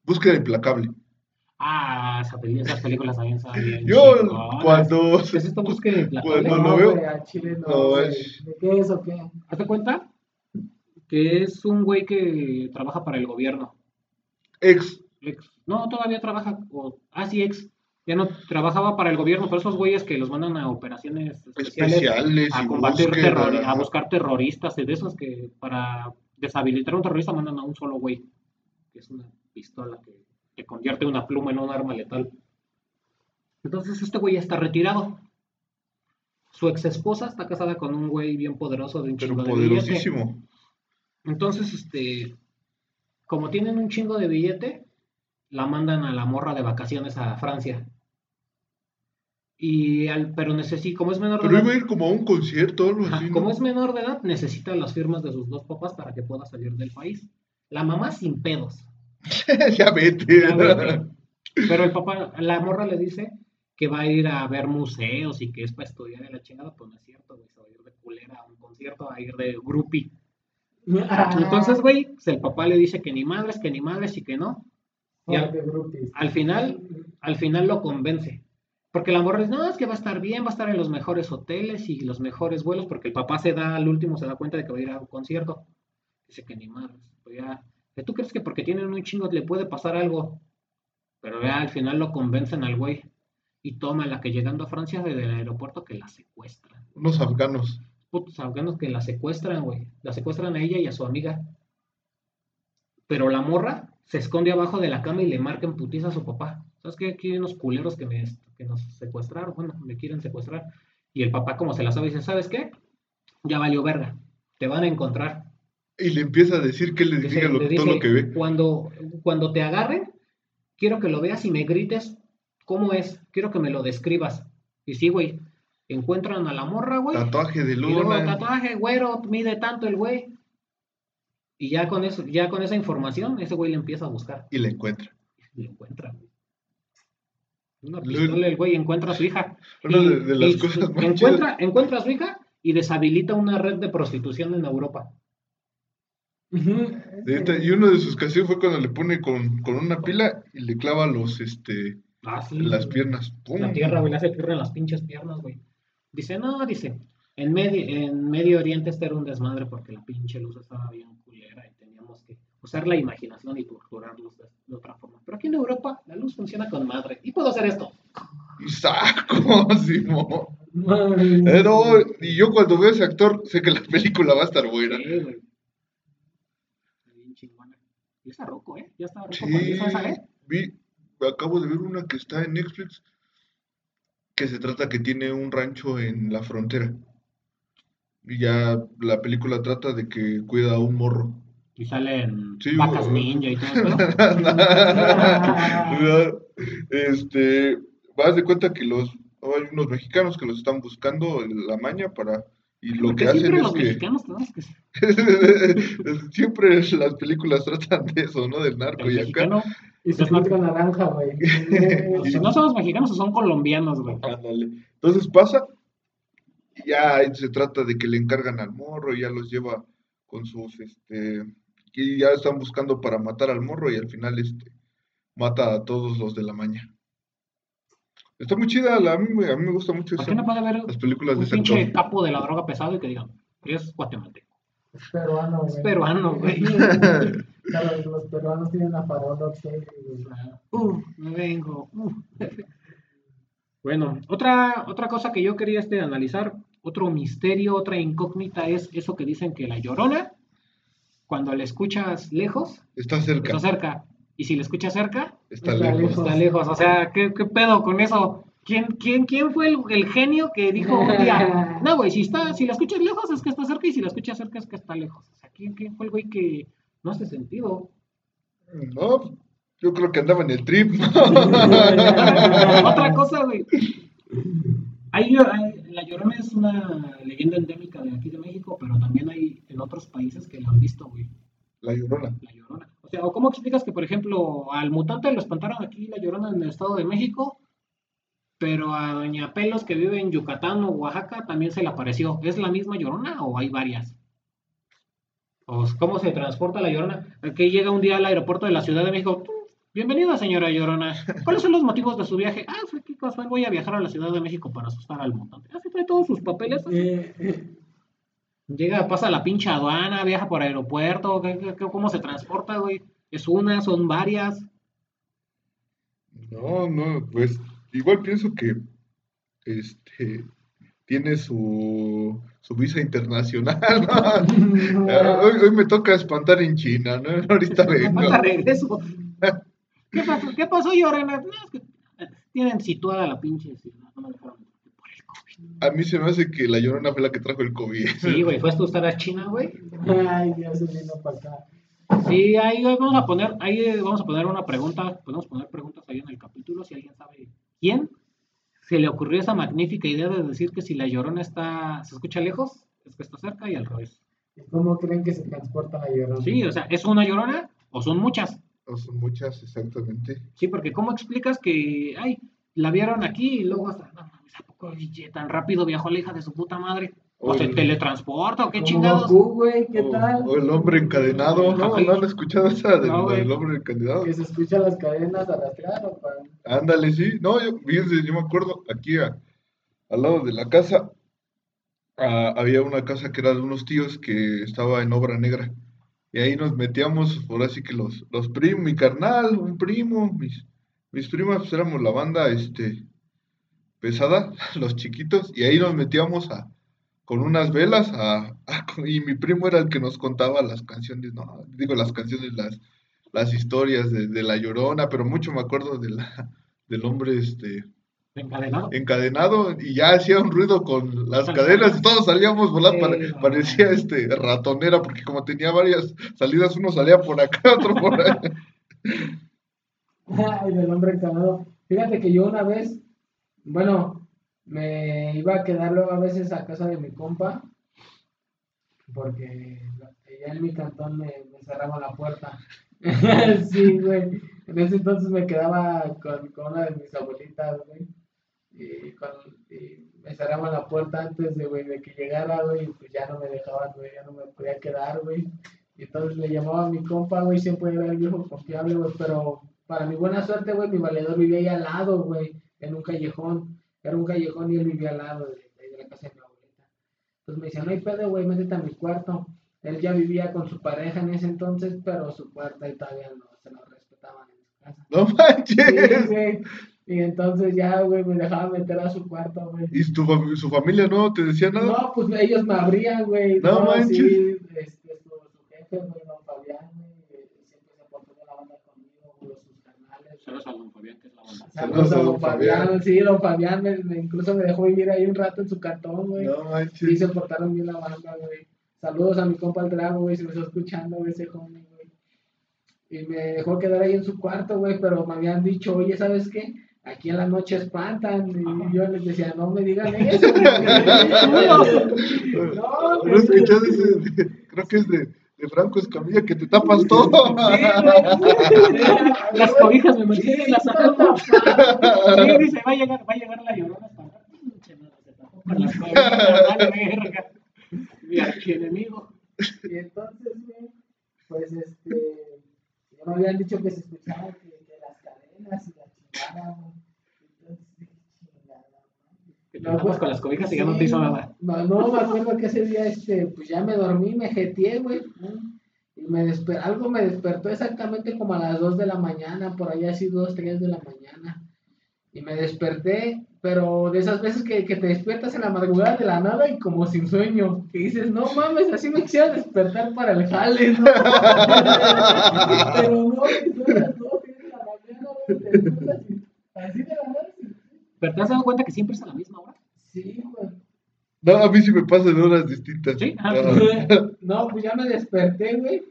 Búsqueda Implacable. Ah, esas películas bien Yo cuando... ¿Qué es? Búsqueda? Cuando no, lo veo- chile no. No, es- ¿De qué es o qué? Hazte cuenta que es un güey que trabaja para el gobierno. Ex. Ex. No, todavía trabaja, o, ah, sí, ex. Ya no trabajaba para el gobierno, pero esos güeyes que los mandan a operaciones especiales, Especiales a combatir terror, a buscar terroristas y de esos que para deshabilitar a un terrorista mandan a un solo güey, que es una pistola que, que convierte una pluma en un arma letal. Entonces este güey ya está retirado. Su ex esposa está casada con un güey bien poderoso de un Pero chingo de billete. Entonces, este, como tienen un chingo de billete, la mandan a la morra de vacaciones a Francia. Y al, pero necesita, como es menor de Pero edad, iba a ir como a un concierto o algo así, como es menor de edad, necesita las firmas de sus dos papás para que pueda salir del país. La mamá sin pedos. ya vete. Ya vete. Pero el papá, la morra le dice que va a ir a ver museos y que es para estudiar y la chingada, pues no es cierto, güey, se va a ir de culera a un concierto, a ir de groupie. Ah, Entonces, güey, pues, el papá le dice que ni madres, que ni madres y que no. Y al, al final, al final lo convence. Porque la morra dice, no, es que va a estar bien, va a estar en los mejores hoteles y los mejores vuelos, porque el papá se da, al último se da cuenta de que va a ir a un concierto. Dice que ni madres. Pues ya, tú crees que porque tienen un chingo le puede pasar algo. Pero ya al final lo convencen al güey. Y toma la que llegando a Francia desde el aeropuerto que la secuestran. Unos afganos. Putos afganos que la secuestran, güey. La secuestran a ella y a su amiga. Pero la morra se esconde abajo de la cama y le marca en putiza a su papá. ¿Sabes qué? Aquí hay unos culeros que, me, que nos secuestraron. Bueno, me quieren secuestrar. Y el papá, como se la sabe, dice: ¿Sabes qué? Ya valió verga. Te van a encontrar. Y le empieza a decir que le diga lo- le todo lo que ve. Cuando, cuando te agarren, quiero que lo veas y me grites cómo es. Quiero que me lo describas. Y sí, güey. Encuentran a la morra, güey. Tatuaje de Y luego luna. tatuaje, güero, mide tanto el güey. Y ya con eso, ya con esa información, ese güey le empieza a buscar. Y la encuentra. Y le encuentra, güey. Una pistola, el güey encuentra a su hija. Una Y- de, de las y cosas más encuentra, encuentra a su hija y deshabilita una red de prostitución en Europa. Esta- Y uno de sus castigos fue cuando le pone con, con una pila y le clava los, este, Ah, sí, las güey. piernas. ¡Pum! La tierra, güey, le hace tierra en las pinches piernas, güey. Dice, no, dice, en medio, en Medio Oriente este era un desmadre porque la pinche luz estaba bien culera y teníamos que usar la imaginación y torturarlos de, de otra forma. Pero aquí en Europa la luz funciona con madre. Y puedo hacer esto. Saco, Simón. No, y yo cuando veo a ese actor sé que la película va a estar buena. Sí, güey. Ya está roco, ¿eh? Ya está roco. Sí, cuando empieza a salir. vi, acabo de ver una que está en Netflix que se trata que tiene un rancho en la frontera. Y ya la película trata de que cuida a un morro. Y salen Sí, vacas ninja y todo eso. este, vas de cuenta que los hay unos mexicanos que los están buscando en la maña para y lo Porque que hacen siempre es los que mexicanos tenemos que siempre las películas tratan de eso, ¿no? Del narco El y acá. Y su con naranja, güey. si no somos mexicanos o son colombianos, güey. Ándale. Entonces pasa, y ya se trata de que le encargan al morro y ya los lleva con sus, este, y ya están buscando para matar al morro y al final, este, mata a todos los de la maña. Está muy chida, la- a mí, me- a mí me gusta mucho ¿Por esa- qué no puede haber las películas de un ese pinche actor. capo de la droga pesado y que digan, es guatemalteco? Es peruano, güey. Es peruano, güey. Claro, los peruanos tienen a Farolo, güey. Uh, me vengo. uh. Bueno, otra, otra cosa que yo quería este, analizar, otro misterio, otra incógnita es eso que dicen que la llorona, cuando la escuchas lejos, Está cerca, está cerca. Y si la escuchas cerca, está Está lejos. lejos. está lejos. O sea, ¿qué, qué pedo con eso? ¿Quién, quién, quién fue el, el genio que dijo un día, no, güey, si, está, si la escuchas lejos es que está cerca y si la escuchas cerca es que está lejos? O sea, ¿quién, quién fue el güey que no hace sentido? No, yo creo que andaba en el trip. Otra cosa, güey. Hay, hay- la Llorona es una leyenda endémica de aquí de México, pero también hay en otros países que la han visto, güey. La llorona. La Llorona. O sea, ¿o cómo explicas que, por ejemplo, al mutante lo espantaron aquí la Llorona en el Estado de México, pero a Doña Pelos que vive en Yucatán o Oaxaca también se le apareció? ¿Es la misma Llorona o hay varias? ¿O cómo se transporta la Llorona? Aquí llega un día al aeropuerto de la Ciudad de México. "Tú, Bienvenida, señora Llorona. ¿Cuáles son los motivos de su viaje? Ah, fue que voy a viajar a la Ciudad de México para asustar al mutante. Ah, sí, trae todos sus papeles. Eh, eh, Llega, pasa la pinche aduana, viaja por aeropuerto. ¿qué- qué- qué- ¿Cómo se transporta, güey? ¿Es una? ¿Son varias? No, no, pues igual pienso que este tiene su, su visa internacional. ¿no? Hoy, hoy me toca espantar en China, ¿no? Ahorita vengo. Regreso. ¿Qué pasó, ¿Qué pasó es que eh, tienen situada la pinche ciudad. No me dejaron. A mí se me hace que la llorona fue la que trajo el COVID. Sí, güey, ¿fue a asustar a China, güey? Ay, Dios, se vino para acá. Sí, ahí vamos a poner, ahí vamos a poner una pregunta, podemos poner preguntas ahí en el capítulo, si alguien sabe quién se le ocurrió esa magnífica idea de decir que si la llorona está, se escucha lejos, es que está cerca y al revés. ¿Y cómo creen que se transporta la llorona? Sí, o sea, ¿es una llorona o son muchas? No son muchas, exactamente. Sí, porque ¿cómo explicas que, ay, la vieron aquí y luego hasta, no ¿a poco tan rápido viajó la hija de su puta madre? ¿O se Oye. teletransporta o qué chingados? Goku, güey, ¿qué O, tal? o el hombre encadenado, ¿no? ¿No han escuchado esa del, No, hombre encadenado? Que se escuchan las cadenas arrastrar. Ándale, sí. No, yo, fíjense, yo me acuerdo, aquí a- al lado de la casa, había una casa que era de unos tíos que estaba en obra negra. Y ahí nos metíamos, por así que los, los primos, mi carnal, un primo, mis, mis primas, pues éramos la banda, este, pesada, los chiquitos, y ahí nos metíamos a, con unas velas, a, a- y mi primo era el que nos contaba las canciones, no, digo las canciones, las, las historias de, de La Llorona, pero mucho me acuerdo de la, del hombre, este, Encadenado. encadenado y ya hacía un ruido con las cadenas y todos salíamos volando, pare- parecía este ratonera porque como tenía varias salidas, uno salía por acá, otro por allá. Ay, del hombre encanado. Fíjate que yo una vez, bueno, me iba a quedar luego a veces a casa de mi compa, porque allá en mi cantón me, me cerraban la puerta. sí, güey. En ese entonces me quedaba con, con una de mis abuelitas, güey. Y, con, y me cerraban la puerta antes de, güey, de que llegara, güey, y pues ya no me dejaban, güey, ya no me podía quedar, güey. Y entonces le llamaba a mi compa, güey, siempre era el viejo confiable, güey, pero para mi buena suerte, güey, mi valedor vivía ahí al lado, güey, en un callejón. Era un callejón y él vivía al lado de, de- de la casa de mi abuelita. Entonces me decía, no hay pedo, güey, métete a mi cuarto. Él ya vivía con su pareja en ese entonces, pero su puerta y todavía no se lo respetaban en su casa. No Sí, manches. güey. Y entonces ya, güey, me dejaba meter a su cuarto, güey. ¿Y tu, su familia no te decía nada? No, pues ellos me abrían, güey. No manches. Sí, este, su, su jefe, güey, don Fabián, güey, eh, siempre se portó de la banda conmigo, güey, sus canales. Saludos a Don Fabián, que es la banda. Saludos a don Fabián. Sí, don Fabián me, me- incluso me dejó vivir ahí un rato en su cartón, güey. No Sí, manches. se portaron bien la banda, güey. Saludos a mi compa el Drago, güey, si me está escuchando, güey, ese homie, güey. Y me dejó quedar ahí en su cuarto, güey, pero me habían dicho, oye, ¿sabes qué? Aquí en la noche espantan. Y Ajá. yo les decía, no me digan eso. güey, No, ¿No escuchas ese? Creo que es de, de Franco Escamilla que te tapas todo. Las cobijas me mantienen las almas. Sí, Sí, dice, va a llegar, va a llegar la llorona a espantar. Pinche madre, se tapó con las cobijas, vale verga. Mi archienemigo. Y entonces, güey, pues este, ya me habían dicho que se escuchaba que, que las cadenas y la chingada, güey. Entonces dije, chingada, Que con las cobijas y ya no te hizo nada. No, no, me acuerdo que ese día, este, pues ya me dormí, me jeteé, güey. Y me desper algo me despertó exactamente como a las 2 de la mañana, por ahí así 2, 3 de la mañana. Y me desperté, pero de esas veces que, que te despiertas en la madrugada de la nada y como sin sueño, que dices, no mames, así me quisiera despertar para el jale, ¿no? pero no, las 2, 3 de la mañana, güey, te despiertas y- así de la nada. Pero te has dado cuenta que siempre es a la misma hora. No, a mí sí me pasa en horas distintas. Sí, ajá. Ah. No, pues ya me desperté, güey.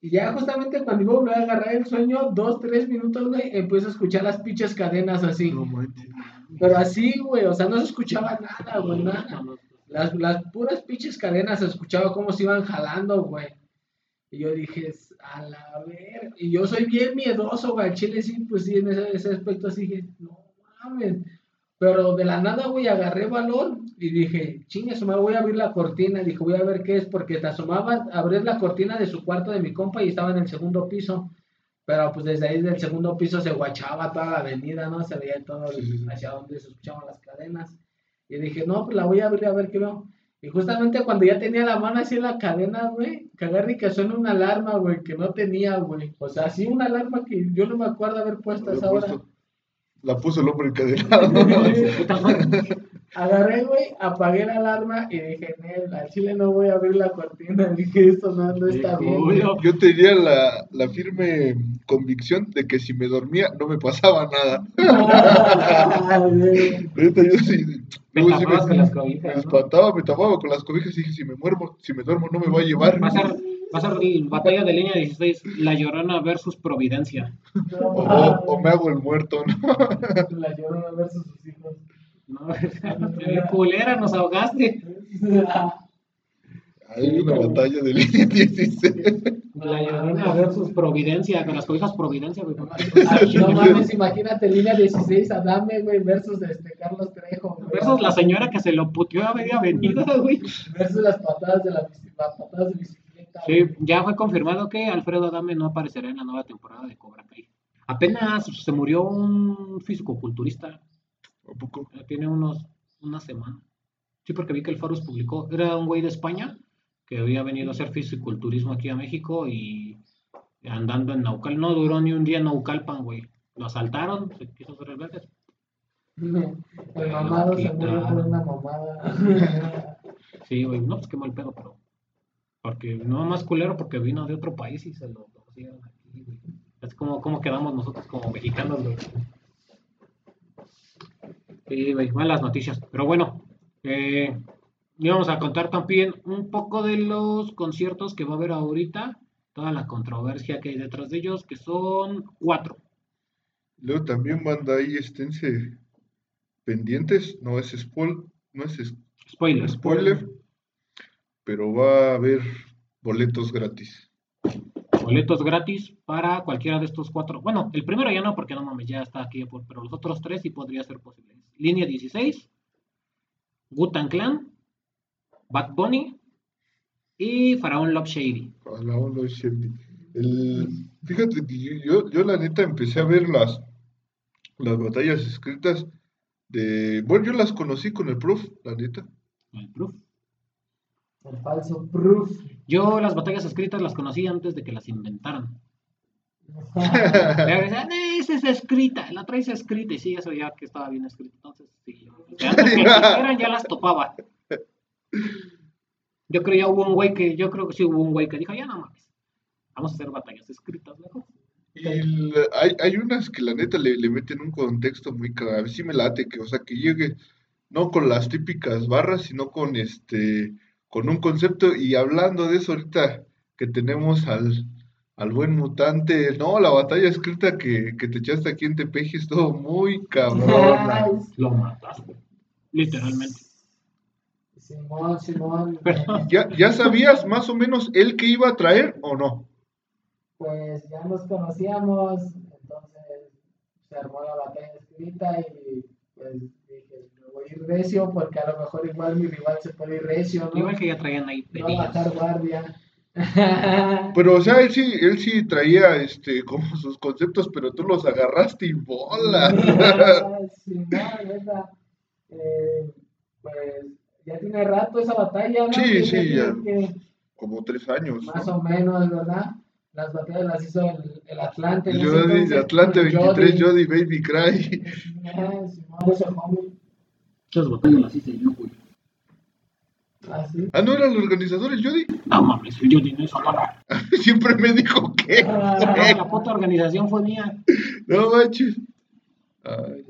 Y ya justamente cuando iba a volver a agarrar el sueño, dos, tres minutos, güey, empiezo a escuchar las pinches cadenas así. No manches. Pero así, güey, o sea, no se escuchaba nada, güey, nada. Las, las puras pinches cadenas se escuchaba cómo se iban jalando, güey. Y yo dije, a la ver. Y yo soy bien miedoso, güey. Chile sí, pues sí, en ese, ese aspecto así dije, no mames. Pero de la nada, güey, agarré valor y dije, chingue, me voy a abrir la cortina. Dije, voy a ver qué es, porque te asomabas, abres la cortina de su cuarto de mi compa y estaba en el segundo piso. Pero pues desde ahí del segundo piso se guachaba toda la avenida, ¿no? Se veía todo sí. hacia donde se escuchaban las cadenas. Y dije, no, pues la voy a abrir a ver qué veo. Y justamente cuando ya tenía la mano así en la cadena, güey, agarre y que suena una alarma, güey, que no tenía, güey. O sea, sí una alarma que yo no me acuerdo haber puesto a esa hora. La puso el hombre encadenado. Agarré, güey, apagué la alarma y dije, Nel, al chile no voy a abrir la cortina. Dije, esto no, no está bien. güey". culo. Yo tenía la, la firme convicción de que si me dormía no me pasaba nada. Ah. Neta, yo sí. Me luego sí tapabas con las me cobijas, ¿no? espantaba, me tapaba con las cobijas y dije, si me muermo, si me duermo no me va a llevar. Va a ser, va a ser batalla de línea 16, La Llorona versus Providencia. No, O, me hago el muerto, ¿no? La llorona versus sus hijos. No, qué culera, nos ahogaste. Hay una batalla de línea 16. La Llorona versus Providencia, con las cobijas Providencia, güey. Ah, No mames, imagínate línea 16 Adame, güey, versus este Carlos Trejo. güey. Versus la señora que se lo puteó a media avenida, güey. Versus las patadas de la las patadas de bicicleta. Sí, ya fue confirmado que Alfredo Adame no aparecerá en la nueva temporada de Cobra Kai. Apenas se murió un físico-culturista, ¿A poco? tiene unos, una semana. Sí, porque vi que el Forus publicó, era un güey de España que había venido a hacer fisiculturismo aquí a México y andando en Naucal, no duró ni un día en Naucalpan, güey. Lo asaltaron, se quiso hacer el verde. El mamado se murió por una mamada. Sí, güey, no, pues qué mal pedo, pero. Porque no más culero porque vino de otro país y se lo pusieron aquí, güey. Es como, como quedamos nosotros como mexicanos, güey. Sí, güey, malas noticias. Pero bueno, eh, íbamos a contar también un poco de los conciertos que va a haber ahorita, toda la controversia que hay detrás de ellos, que son cuatro. Luego también banda ahí, esténse pendientes. No es spoil, no es Spoilers. spoiler, pero va a haber boletos gratis. boletos gratis para cualquiera de estos cuatro. Bueno, el primero ya no, porque no mames, ya está aquí, pero los otros tres sí podría ser posible. Línea 16, Gutan Clan, Bad Bunny y Faraón Love Shady. Onda de Shady. El, fíjate que yo, yo, la neta empecé a ver las, las batallas escritas de... Bueno, yo las conocí con el prof, la neta. El proof. El falso proof. Yo las batallas escritas las conocí antes de que las inventaran. Decían, "Eh, esa es escrita, la traes escrita. Y sí, eso ya que estaba bien escrito. Entonces, sí, lo que quisieran ya las topaba. Yo creo ya hubo un güey que, yo creo que sí hubo un güey que dijo, ya no mames, vamos a hacer batallas escritas mejor. Y el- hay, hay unas que la neta le, le meten un contexto muy cagado. A mí sí me late que, o sea, que llegue no con las típicas barras, sino con este, con un concepto. Y hablando de eso ahorita que tenemos al, al buen mutante, no, la batalla escrita que, que te echaste aquí en Tepeji estuvo muy cabrona. Lo mataste, literalmente. Simón, Simón. Pero- ¿Ya, ya sabías más o menos él que iba a traer o no? Pues ya nos conocíamos, entonces se armó la batalla escrita y pues dije, me voy a ir recio porque a lo mejor igual mi rival se puede ir recio, ¿no? Igual que ya traían ahí No va a bajar guardia. Pero, o sea, él sí, él sí traía este, como sus conceptos, pero tú los agarraste y bola. Simón, neta. Eh, pues ya tiene rato esa batalla, ¿no? Sí, sí, ya. que- Como tres años. más ¿no? o menos, ¿verdad? Las batallas las hizo el, el Atlante. Jody, entonces, de Atlante con 23, Jody. Jody Baby Cry. Ajá, Simón, ese homie. Esas batallas las hice yo, güey. Así. Ah, ¿no era el organizador el Jody? No mames, yo dinero sola. Siempre me dijo que. La puta organización fue mía. No manches. Ay,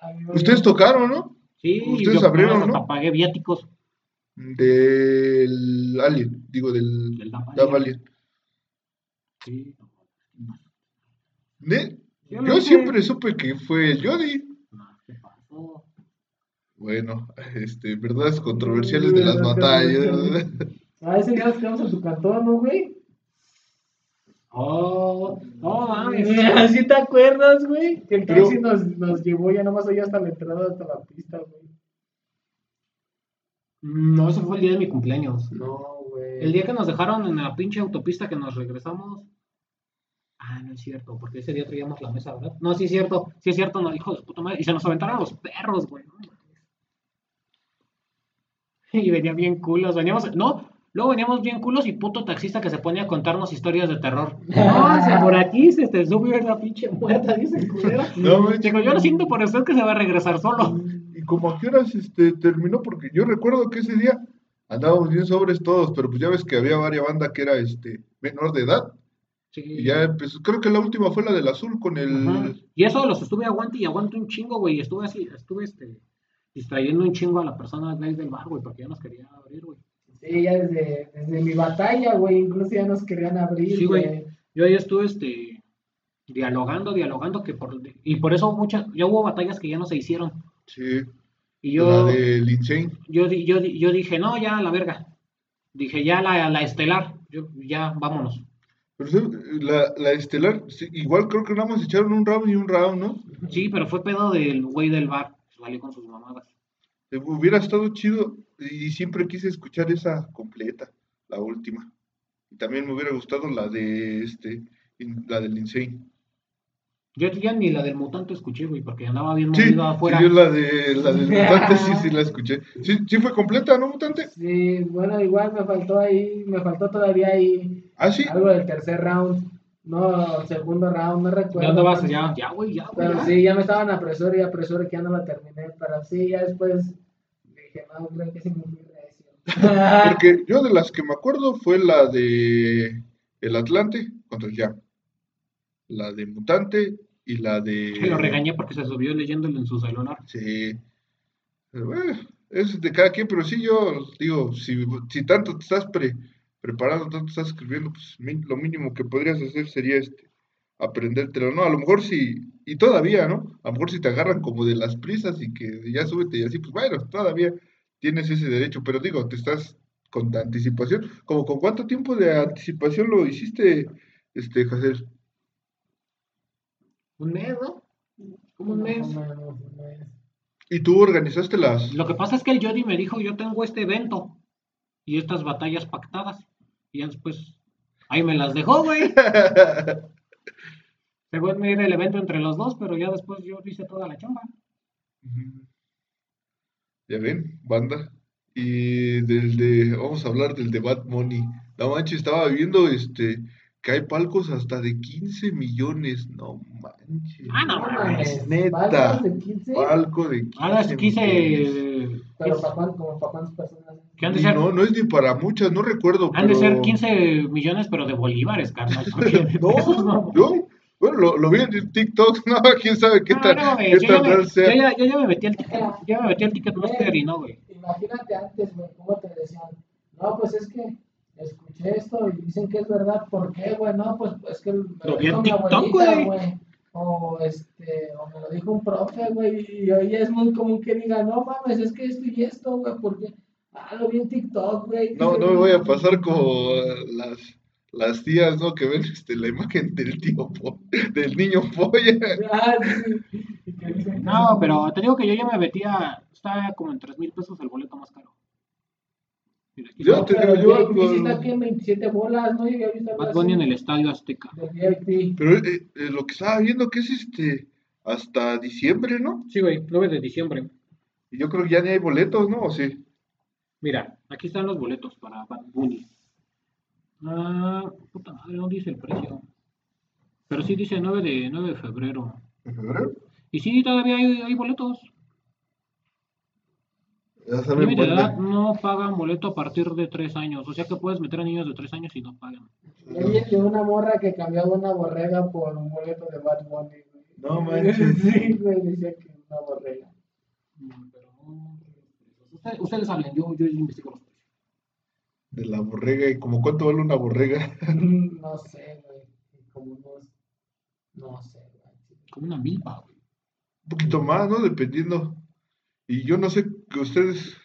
A a Ustedes tocaron, ¿no? Sí, Ustedes yo abrieron, hasta ¿no? pagué viáticos Del Alien, digo, del del Dab Alien. Sí. ¿Ne? Yo Yo no siempre supe que fue el Jody. Bueno, este, verdades controversiales de las batallas. Ah, ese día nos quedamos en tu cantón, ¿no, güey? Oh, no mames. ¿Sí te acuerdas, güey? Que el Pero- taxi nos, nos llevó ya nomás allá hasta la entrada, hasta la pista, güey. No, ese fue el día de mi cumpleaños. No, güey. El día que nos dejaron en la pinche autopista que nos regresamos. Ah, no es cierto, porque ese día traíamos la mesa, ¿verdad? No, sí es cierto, sí es cierto, no, hijo de puta madre. Y se nos aventaron los perros, güey. No. Y venían bien culos, veníamos, no, luego veníamos bien culos y puto taxista que se ponía a contarnos historias de terror. No, se- por aquí se te subió esa pinche muerta, dice culera. No manches. Digo, yo lo siento por usted que se va a regresar solo. ¿Y como a qué horas este, terminó? Porque yo recuerdo que ese día andábamos bien sobres todos, pero pues ya ves que había varias bandas que era este menor de edad. Sí. Y ya empezó, creo que la última fue la del azul con el... Ajá. Y eso los estuve aguante y aguante un chingo, güey. y Estuve así, estuve este, distrayendo un chingo a la persona de del bar, güey, porque ya nos quería abrir, güey. Sí, ya desde, desde mi batalla, güey, incluso ya nos querían abrir, Sí, güey. Yo ahí estuve este, dialogando, dialogando, que por, y por eso muchas, ya hubo batallas que ya no se hicieron. Sí, Y la yo, del Insane. yo, di- yo, di- yo dije, no, ya la verga. Dije, ya la, la estelar, yo, ya vámonos. Pero sí, la, la estelar, sí, igual creo que nada más echaron un round y un round, ¿no? Sí, pero fue pedo del güey del bar. Se valió con sus mamadas. Eh, Hubiera estado chido y siempre quise escuchar esa completa, la última. Y también me hubiera gustado la de este, la del Insane. Yo ya ni la del mutante escuché, güey, porque andaba bien Sí, movido sí, afuera. yo la de la del mutante sí, sí la escuché. Sí, sí fue completa, ¿no, mutante? Sí, bueno, igual me faltó ahí, me faltó todavía ahí Ah, sí. algo del tercer round. No, segundo round, no recuerdo. Ya andabas, pero- ya, ya, güey, ya. Pero ya. sí, ya me estaban apresor y apresor que ya no la terminé. Pero sí, ya después dije, no, creo que sí me fui. Porque yo de las que me acuerdo fue la de el Atlante contra el Jam. La de Mutante y la de... Que lo regañé porque se subió leyéndolo en su celular. Sí. Pero bueno, es de cada quien, pero sí yo digo, si, si tanto te estás pre- preparando, tanto estás escribiendo, pues lo mínimo que podrías hacer sería este aprendértelo, ¿no? A lo mejor si, y todavía, ¿no? A lo mejor si te agarran como de las prisas y que ya súbete y así, pues bueno, todavía tienes ese derecho, pero digo, te estás con anticipación, como con cuánto tiempo de anticipación lo hiciste, este, Jacel. Un mes, ¿no? Como mes. Un mes. Y tú organizaste las... Lo que pasa es que el Jody me dijo, yo tengo este evento y estas batallas pactadas. Y ya después, ahí me las dejó, güey. Según me era el evento entre los dos, pero ya después yo hice toda la chamba. Ya ven, banda. Y del de, vamos a hablar del de Bad Money. La mancha estaba viendo este que hay palcos hasta de 15 millones. No manches. Ah, no, No mames. neta. ¿Palcos de 15? Palco de 15 Ahora es millones. 15. Pero para cuántas, como cuántas personas. ¿Qué han de Y ser? no, no es ni para muchas, no recuerdo. Han de pero- ser 15 millones, pero de bolívares, carnal. de No, yo, bueno, lo, lo vi en TikTok, no, quién sabe qué No, tal, no, qué yo, ya tan me, real yo, sea. ya, yo ya me metí al ticket, ya me metí al Ticketmaster y no, güey. Imagínate antes, güey, cómo te decían. No, pues es que escuché esto y dicen que es verdad. ¿Por qué, güey? No, pues es que me Lo vi en dijo mi TikTok, abuelita, güey. O, este, o me lo dijo un profe, güey. Y hoy es muy común que diga, no mames, es que esto y esto, güey, porque. Ah, lo vi en TikTok, güey. No, no me voy a pasar como las, las tías, ¿no? Que ven este, la imagen del tío, po- del niño polla. Ah, sí, No, pero te digo que yo ya me metía, está como en 3 mil pesos el boleto más caro. Yo te digo, yo el algo- VIP está aquí en 27 bolas, ¿no? Llegué a visitar Bad Bunny en el Estadio Azteca. Pero eh, eh, lo que estaba viendo que es este hasta diciembre, ¿no? Sí, güey, 9 de diciembre. Y yo creo que ya ni hay boletos, ¿no? ¿O sí? Mira, aquí están los boletos para Bad Bunny. Ah, puta madre, no dice el precio. Pero sí dice 9 de, 9 de febrero. ¿En febrero? Y sí, todavía hay, hay boletos. Límite de edad no pagan boleto a partir de 3 años. O sea que puedes meter a niños de 3 años y no pagan. Yo vi de una morra que cambiaba una borrega por un boleto de Bad Bunny, güey. No manches. Sí, güey, decía que una borrega. Mm, Pero no. Ustedes, ustedes hablen, yo, yo investigo los precios. De la borrega, ¿y como cuánto vale una borrega? No sé, güey. Como unos. No sé, güey. Como una milpa, güey. Un poquito más, ¿no? Dependiendo. Y yo no sé que ustedes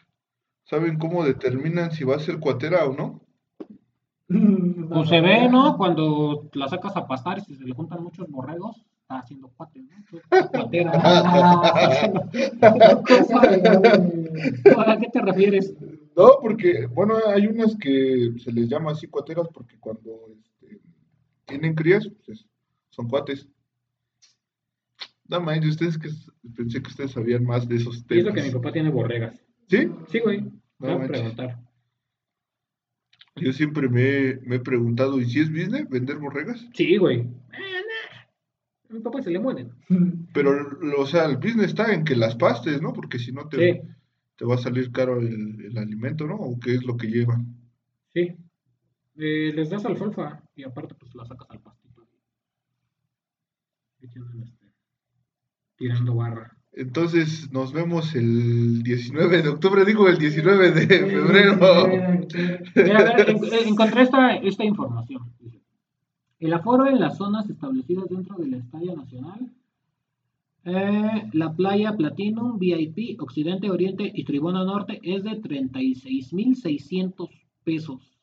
saben cómo determinan si va a ser cuatera o no. Pues se ve, ¿no? Cuando la sacas a pastar y si se le juntan muchos borregos, está haciendo cuate, ¿no? Cuatera. ¿A qué te refieres? No, porque, bueno, hay unas que se les llama así cuateras porque cuando este, tienen crías, pues es- son cuates. No manches, ustedes que pensé que ustedes sabían más de esos Y eso temas. que mi papá tiene borregas. ¿Sí? Sí, güey. No a preguntar. Yo siempre me, me he preguntado, ¿y si es business vender borregas? Sí, güey. Eh, nah. A mi papá se le mueren. Pero, o sea, el business está en que las pastes, ¿no? Porque si no te, Sí, te va a salir caro el, el alimento, ¿no? ¿O qué es lo que lleva? sí. Eh, les das alfalfa y aparte pues la sacas al pastito. Ahí tienen, este, tirando barra. Entonces, nos vemos el 19 de octubre, digo el 19 de febrero. Mira, a ver, en- en- encontré esta, esta información. El aforo en las zonas establecidas dentro del Estadio Nacional, eh, la playa Platinum, VIP, Occidente, Oriente y Tribuna Norte es de 36.600 pesos,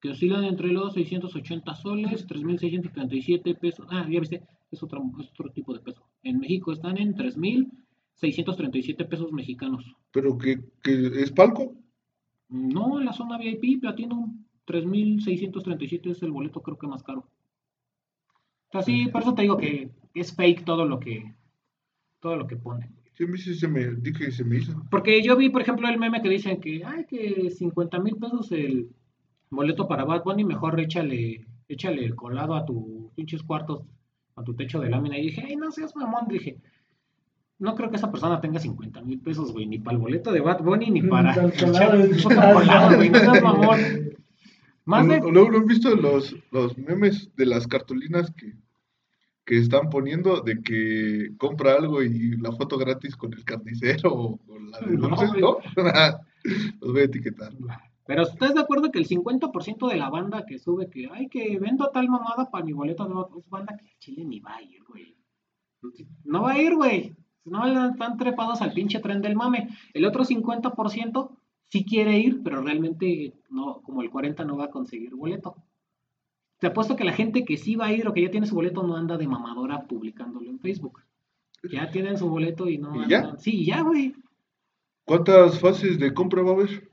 que oscilan entre los 680 soles, 3.637 pesos. Ah, ya viste, es otro, es otro tipo de peso. En México están en 3.637 pesos mexicanos. Pero que, que es palco. No, en la zona VIP, Platinum, 3.637 es el boleto creo que más caro. O sea, sí, por eso te digo que es fake todo lo que todo lo que ponen. Sí, se me, dije que se me hizo. Porque yo vi, por ejemplo, el meme que dicen que, ay, que 50 mil pesos el boleto para Bad Bunny, mejor échale, échale el colado a tus pinches cuartos, a tu techo de lámina. Y dije, ay, no seas mamón, dije, no creo que esa persona tenga 50 mil pesos, güey, ni para el boleto de Bad Bunny, ni para Para el colado echarle de un su puto casa. colado, güey, no seas mamón. Más de... Luego no han visto los, los memes de las cartulinas que, que están poniendo de que compra algo y la foto gratis con el carnicero o con la de No, dulces. ¿no? los voy a etiquetar. Pero ¿estás de acuerdo que el 50% de la banda que sube que, ay, que vendo tal mamada para mi boleto de es banda que Chile ni va a ir, güey? No va a ir, güey. No están trepados al pinche tren del mame. El otro 50% sí quiere ir, pero realmente no, como el 40 no va a conseguir boleto. Te apuesto que la gente que sí va a ir o que ya tiene su boleto no anda de mamadora publicándolo en Facebook. Ya tienen su boleto y no ¿Y ya? Sí, ya, güey. ¿Cuántas fases de compra va a haber?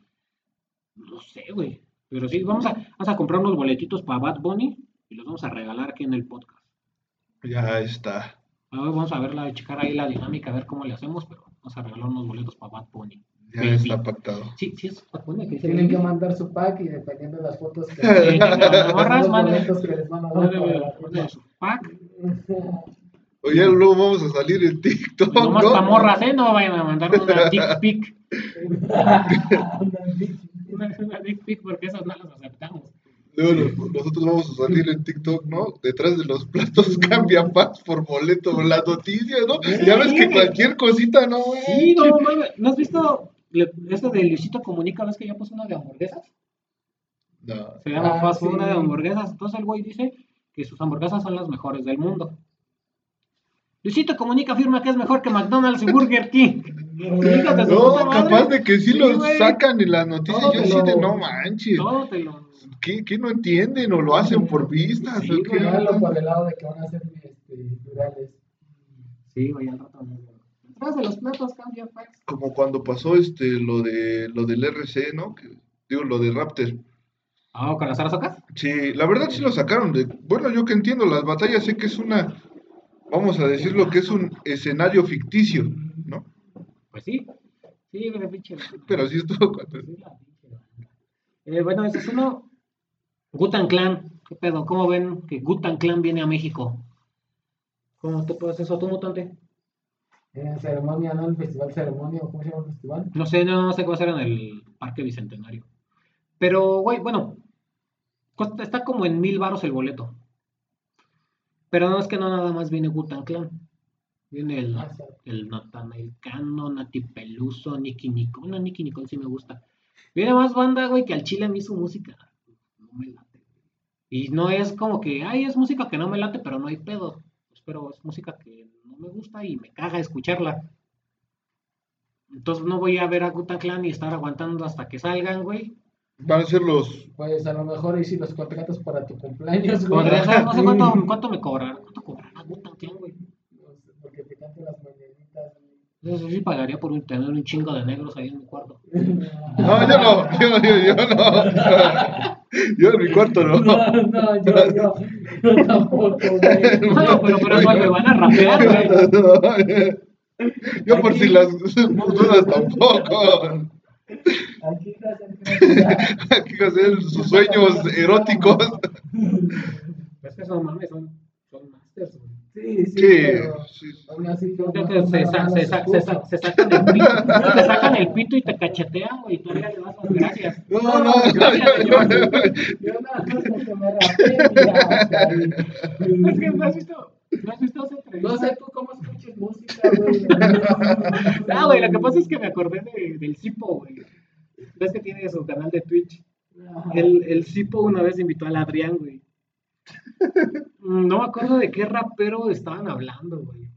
No sé, güey. Pero sí, vamos a, vamos a comprar unos boletitos para Bad Bunny y los vamos a regalar aquí en el podcast. Ya está. A ver, vamos a ver, la, checar ahí la dinámica, a ver cómo le hacemos, pero vamos a regalar unos boletos para Bad Bunny. Ya Baby. está pactado. Sí, sí, es Pacuna que dice Tienen que mandar su pack y dependiendo de las fotos que los que les van a dar para su pack. Oye, luego vamos a salir en TikTok, No más ¿no? pa' morras, ¿eh? No vayan a mandar una dick pic. Una, una dick pic porque esas no las aceptamos. Luego nos- nosotros vamos a salir en TikTok, ¿no? Detrás de los platos cambia packs por boleto. Las noticias, ¿no? Ya ves que cualquier cosita, ¿no? güey? Sí, no mames. ¿No has visto esto de Luisito Comunica? ¿Ves que ya puso una de hamburguesas? No. Se llama Ah, Fast Food, sí. una de hamburguesas. Entonces el güey dice que sus hamburguesas son las mejores del mundo. Luisito Comunica afirma que es mejor que McDonald's y Burger King. No, madre. capaz de que sí, güey. sacan en las noticias. Todo Yo sí lo- de no manches. Todo te lo... ¿Qué, qué no entienden o lo hacen por vistas? Sí, o por el lado de que van a ser este, virales. Sí, güey, al rato. no. Detrás de los platos cambia fax. Como cuando pasó este lo de lo del RC, ¿no? Que, digo, lo de Raptor. Ah, ¿con las arazocas? Sí, la verdad sí lo sacaron de. Bueno, yo que entiendo las batallas, sé que es una. Vamos a decirlo que es un escenario ficticio. Pues sí. Sí, pinche. Pero sí estuvo pinche banda. Eh, bueno, ese es uno. Gutan Clan. ¿Qué pedo? ¿Cómo ven que Gutan Clan viene a México? ¿Cómo te puedes eso, tú, mutante? En ceremonia, ¿no? El festival ceremonia, ¿o ¿cómo se llama el festival? No sé, no sé qué va a ser en el Parque Bicentenario. Pero, güey, bueno, está como en mil varos el boleto. Pero no es que no nada más viene Gutan Clan. Viene el, Ah, sí. el Nathanael Cano, Nati Peluso, Nicky Nicole. Bueno, Nicky Nicole sí me gusta. Viene más banda, güey, que al chile a mí su música no me late. güey. Y no es como que, ay, es música que no me late, pero no hay pedo. Pues, pero es música que no me gusta y me caga escucharla. Entonces no voy a ver a Gutan Clan y estar aguantando hasta que salgan, güey. Van a ser los. Pues a lo mejor ahí si los contratas para tu cumpleaños, güey. Podría ser, no sé cuánto, cuánto me cobrarán. ¿Cuánto cobrará Gutan Clan, güey? No sé, Porque te canto las mañanitas, güey. Eso sí pagaría por tener un chingo de negros ahí en mi cuarto. No, yo no, yo, yo, yo no. Yo en mi cuarto no. No, no, yo, yo, yo tampoco, güey. No, pero, pero no, me van a rapear, güey. Yo por si las dudas tampoco. Aquí hacer sus sueños eróticos. Es que son mames, son, son masters, güey. Sí, sí, Sí, pero sí. Aún así Creo no- que no se, me sa- van se, a sa- hacer se, sa- se sacan el pito, te sacan el pito y te cachetean, güey, y todavía le das las gracias. No, no, no. Gracias, señor. Yo nada más que me. Es que no has visto, no has visto esa entrevista. No sé tú cómo escuches música, güey. Ah, güey, lo que pasa es que me acordé de, del Cipo, güey. Ves que tiene su canal de Twitch. El, el Cipo una vez invitó al Adrián, güey. No me acuerdo de qué rapero estaban hablando, güey.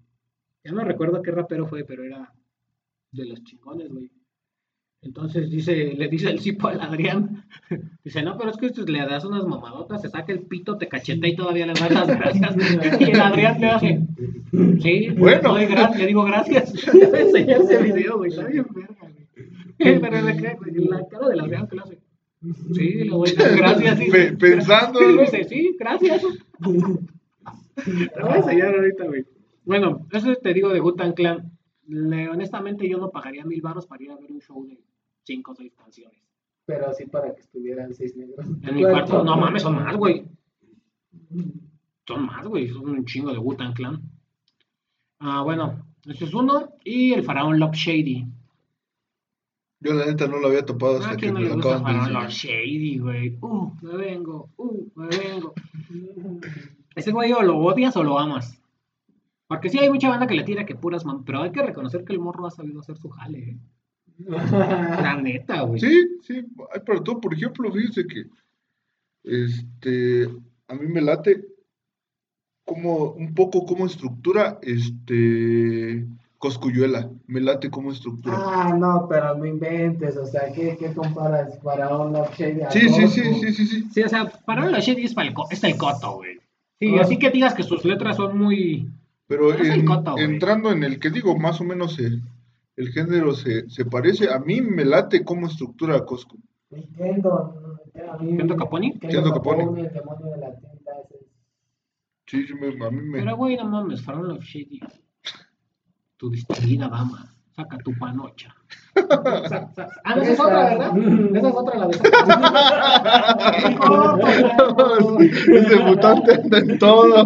Ya no recuerdo qué rapero fue, pero era de los chingones, güey. Entonces dice, le dice el Cipo al Adrián. Dice, no, pero es que esto le das unas mamadotas, se saca el pito, te cachetea y todavía le das las gracias. Y el Adrián le hace, sí, Bueno. doy gra- le digo gracias. Le voy a enseñar ese video, güey, está bien verga, güey. Pero le la cara del Adrián que le hace. Sí, le doy las gracias. sí. Pe- pensando, ¿no? dice, sí, gracias. Te voy a enseñar ahorita, güey. Bueno, eso te digo de Gutan Clan. Le- honestamente, yo no pagaría mil baros para ir a ver un show de cinco o seis canciones. Pero así para que estuvieran seis negros. En mi cuarto, no mames, son más, güey. Son más, güey. Son un chingo de Gutan Clan. Ah, bueno, ese es uno. Y el faraón Love Shady. Yo la neta no lo había topado ¿A hasta que me lo gusta el acaban de faraón Love. Shady, güey? Uh, me vengo, uh, me vengo. Ese güey o lo odias o lo amas. Porque sí hay mucha banda que le tira que puras man, pero hay que reconocer que el morro ha sabido hacer su jale, ¿eh? La neta, güey. Sí, sí, hay para todo. Por ejemplo, fíjese que este a mí me late como un poco como estructura este Coscuyuela, me late como estructura. Ah, no, pero no inventes, o sea, ¿qué, qué comparas para un Shady a Sí, sí, sí, sí, sí, sí. Sí, o sea, para Love Shady es, para el co- es el coto, güey. Sí, Ah. así que digas que sus letras son muy... Pero en- entrando en el que digo, más o menos el género se, se parece, a mí me late como estructura Coscu. Y Kendo, a mí- ¿Kendo Caponi? Kendo Caponi. el demonio de la ese. Sí, sí, me- a mí me... Pero, güey, no mames, Faraón Love Shady. Tu distinguida dama, saca tu panocha. Ah, no, esa es otra, ¿verdad? Esa es otra, la de Ese mutante anda en todo.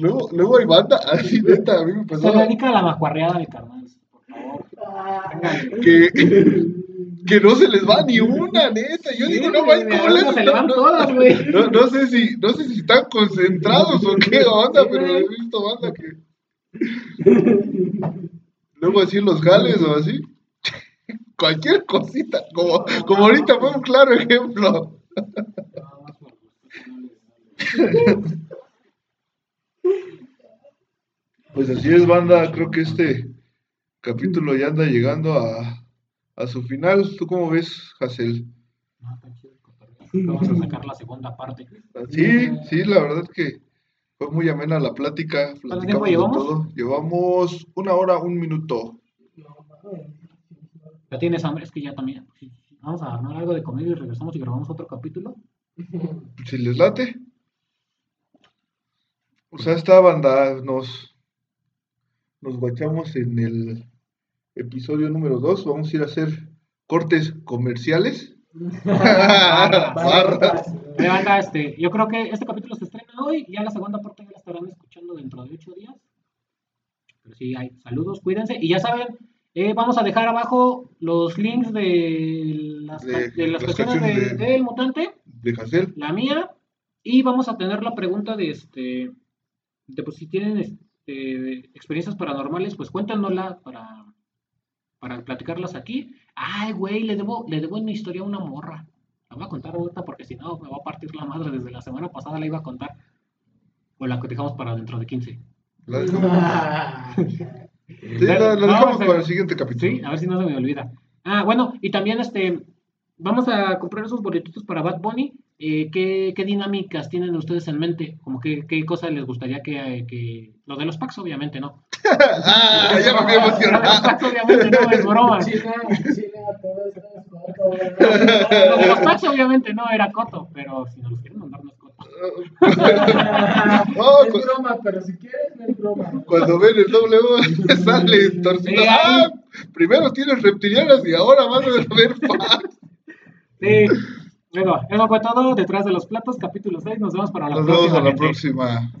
Luego, luego hay banda así neta, a mí me Se pasó dedica a la macuarreada, mi carnal. Por favor. Que, que no se les va ni una, neta. Yo Sí, digo, no, de ¿cómo les se todas, güey. No, no sé si, no sé si están concentrados o qué onda, Sí, pero he visto banda que. Luego así los gales o así. Cualquier cosita, como, como ahorita fue un claro ejemplo. Pues así es, banda. Creo que este capítulo ya anda llegando a, a su final. ¿Tú cómo ves, Hazel? Vamos a sacar la segunda parte. Sí, sí, la verdad que fue muy amena la plática. ¿Cuánto Platicamos tiempo de llevamos? todo. Llevamos una hora, un minuto. ¿Ya tienes hambre? Es que ya también. Vamos a armar algo de comida y regresamos y grabamos otro capítulo. Si les late. O sea, esta banda nos, nos guachamos en el episodio número 2. Vamos a ir a hacer cortes comerciales. Barras. Eh, banda, este, yo creo que este capítulo se estrena hoy y ya la segunda parte ya la estarán escuchando dentro de ocho días. Pero sí, hay saludos, cuídense. Y ya saben, eh, vamos a dejar abajo los links de las, De de las las canciones de- del mutante, De Hazel. la mía, y vamos a tener la pregunta de este, de pues si tienen este, experiencias paranormales, pues cuéntanosla para, para platicarlas aquí. Ay, güey, le debo, le debo una historia a una morra. La voy a contar ahorita porque si no me va a partir la madre. Desde la semana pasada la iba a contar. O la que dejamos para dentro de 15. La dejamos, sí, la No, dejamos para el siguiente capítulo. Sí, a ver si no se me olvida. Ah, bueno, y también este, vamos a comprar esos boletitos para Bad Bunny. Eh, ¿qué, qué dinámicas tienen ustedes en mente? Como que, qué cosas les gustaría que, que... Lo de los packs, obviamente, ¿no. ah, ya me había Lo de los emocionado. packs, obviamente, no, es broma. China, China, todo esto es corto, güey. Lo de los packs, obviamente, no, era coto, pero si nos los quieren mandar, no Oh, Es cu- broma, pero si quieres, no es broma. Cuando ven el W sale torcido. Ah, primero tienes reptilianas y ahora van a ver. Sí, bueno, eso fue todo. Detrás de los platos, capítulo 6. Nos vemos para la Nos próxima. vemos a la gente. próxima.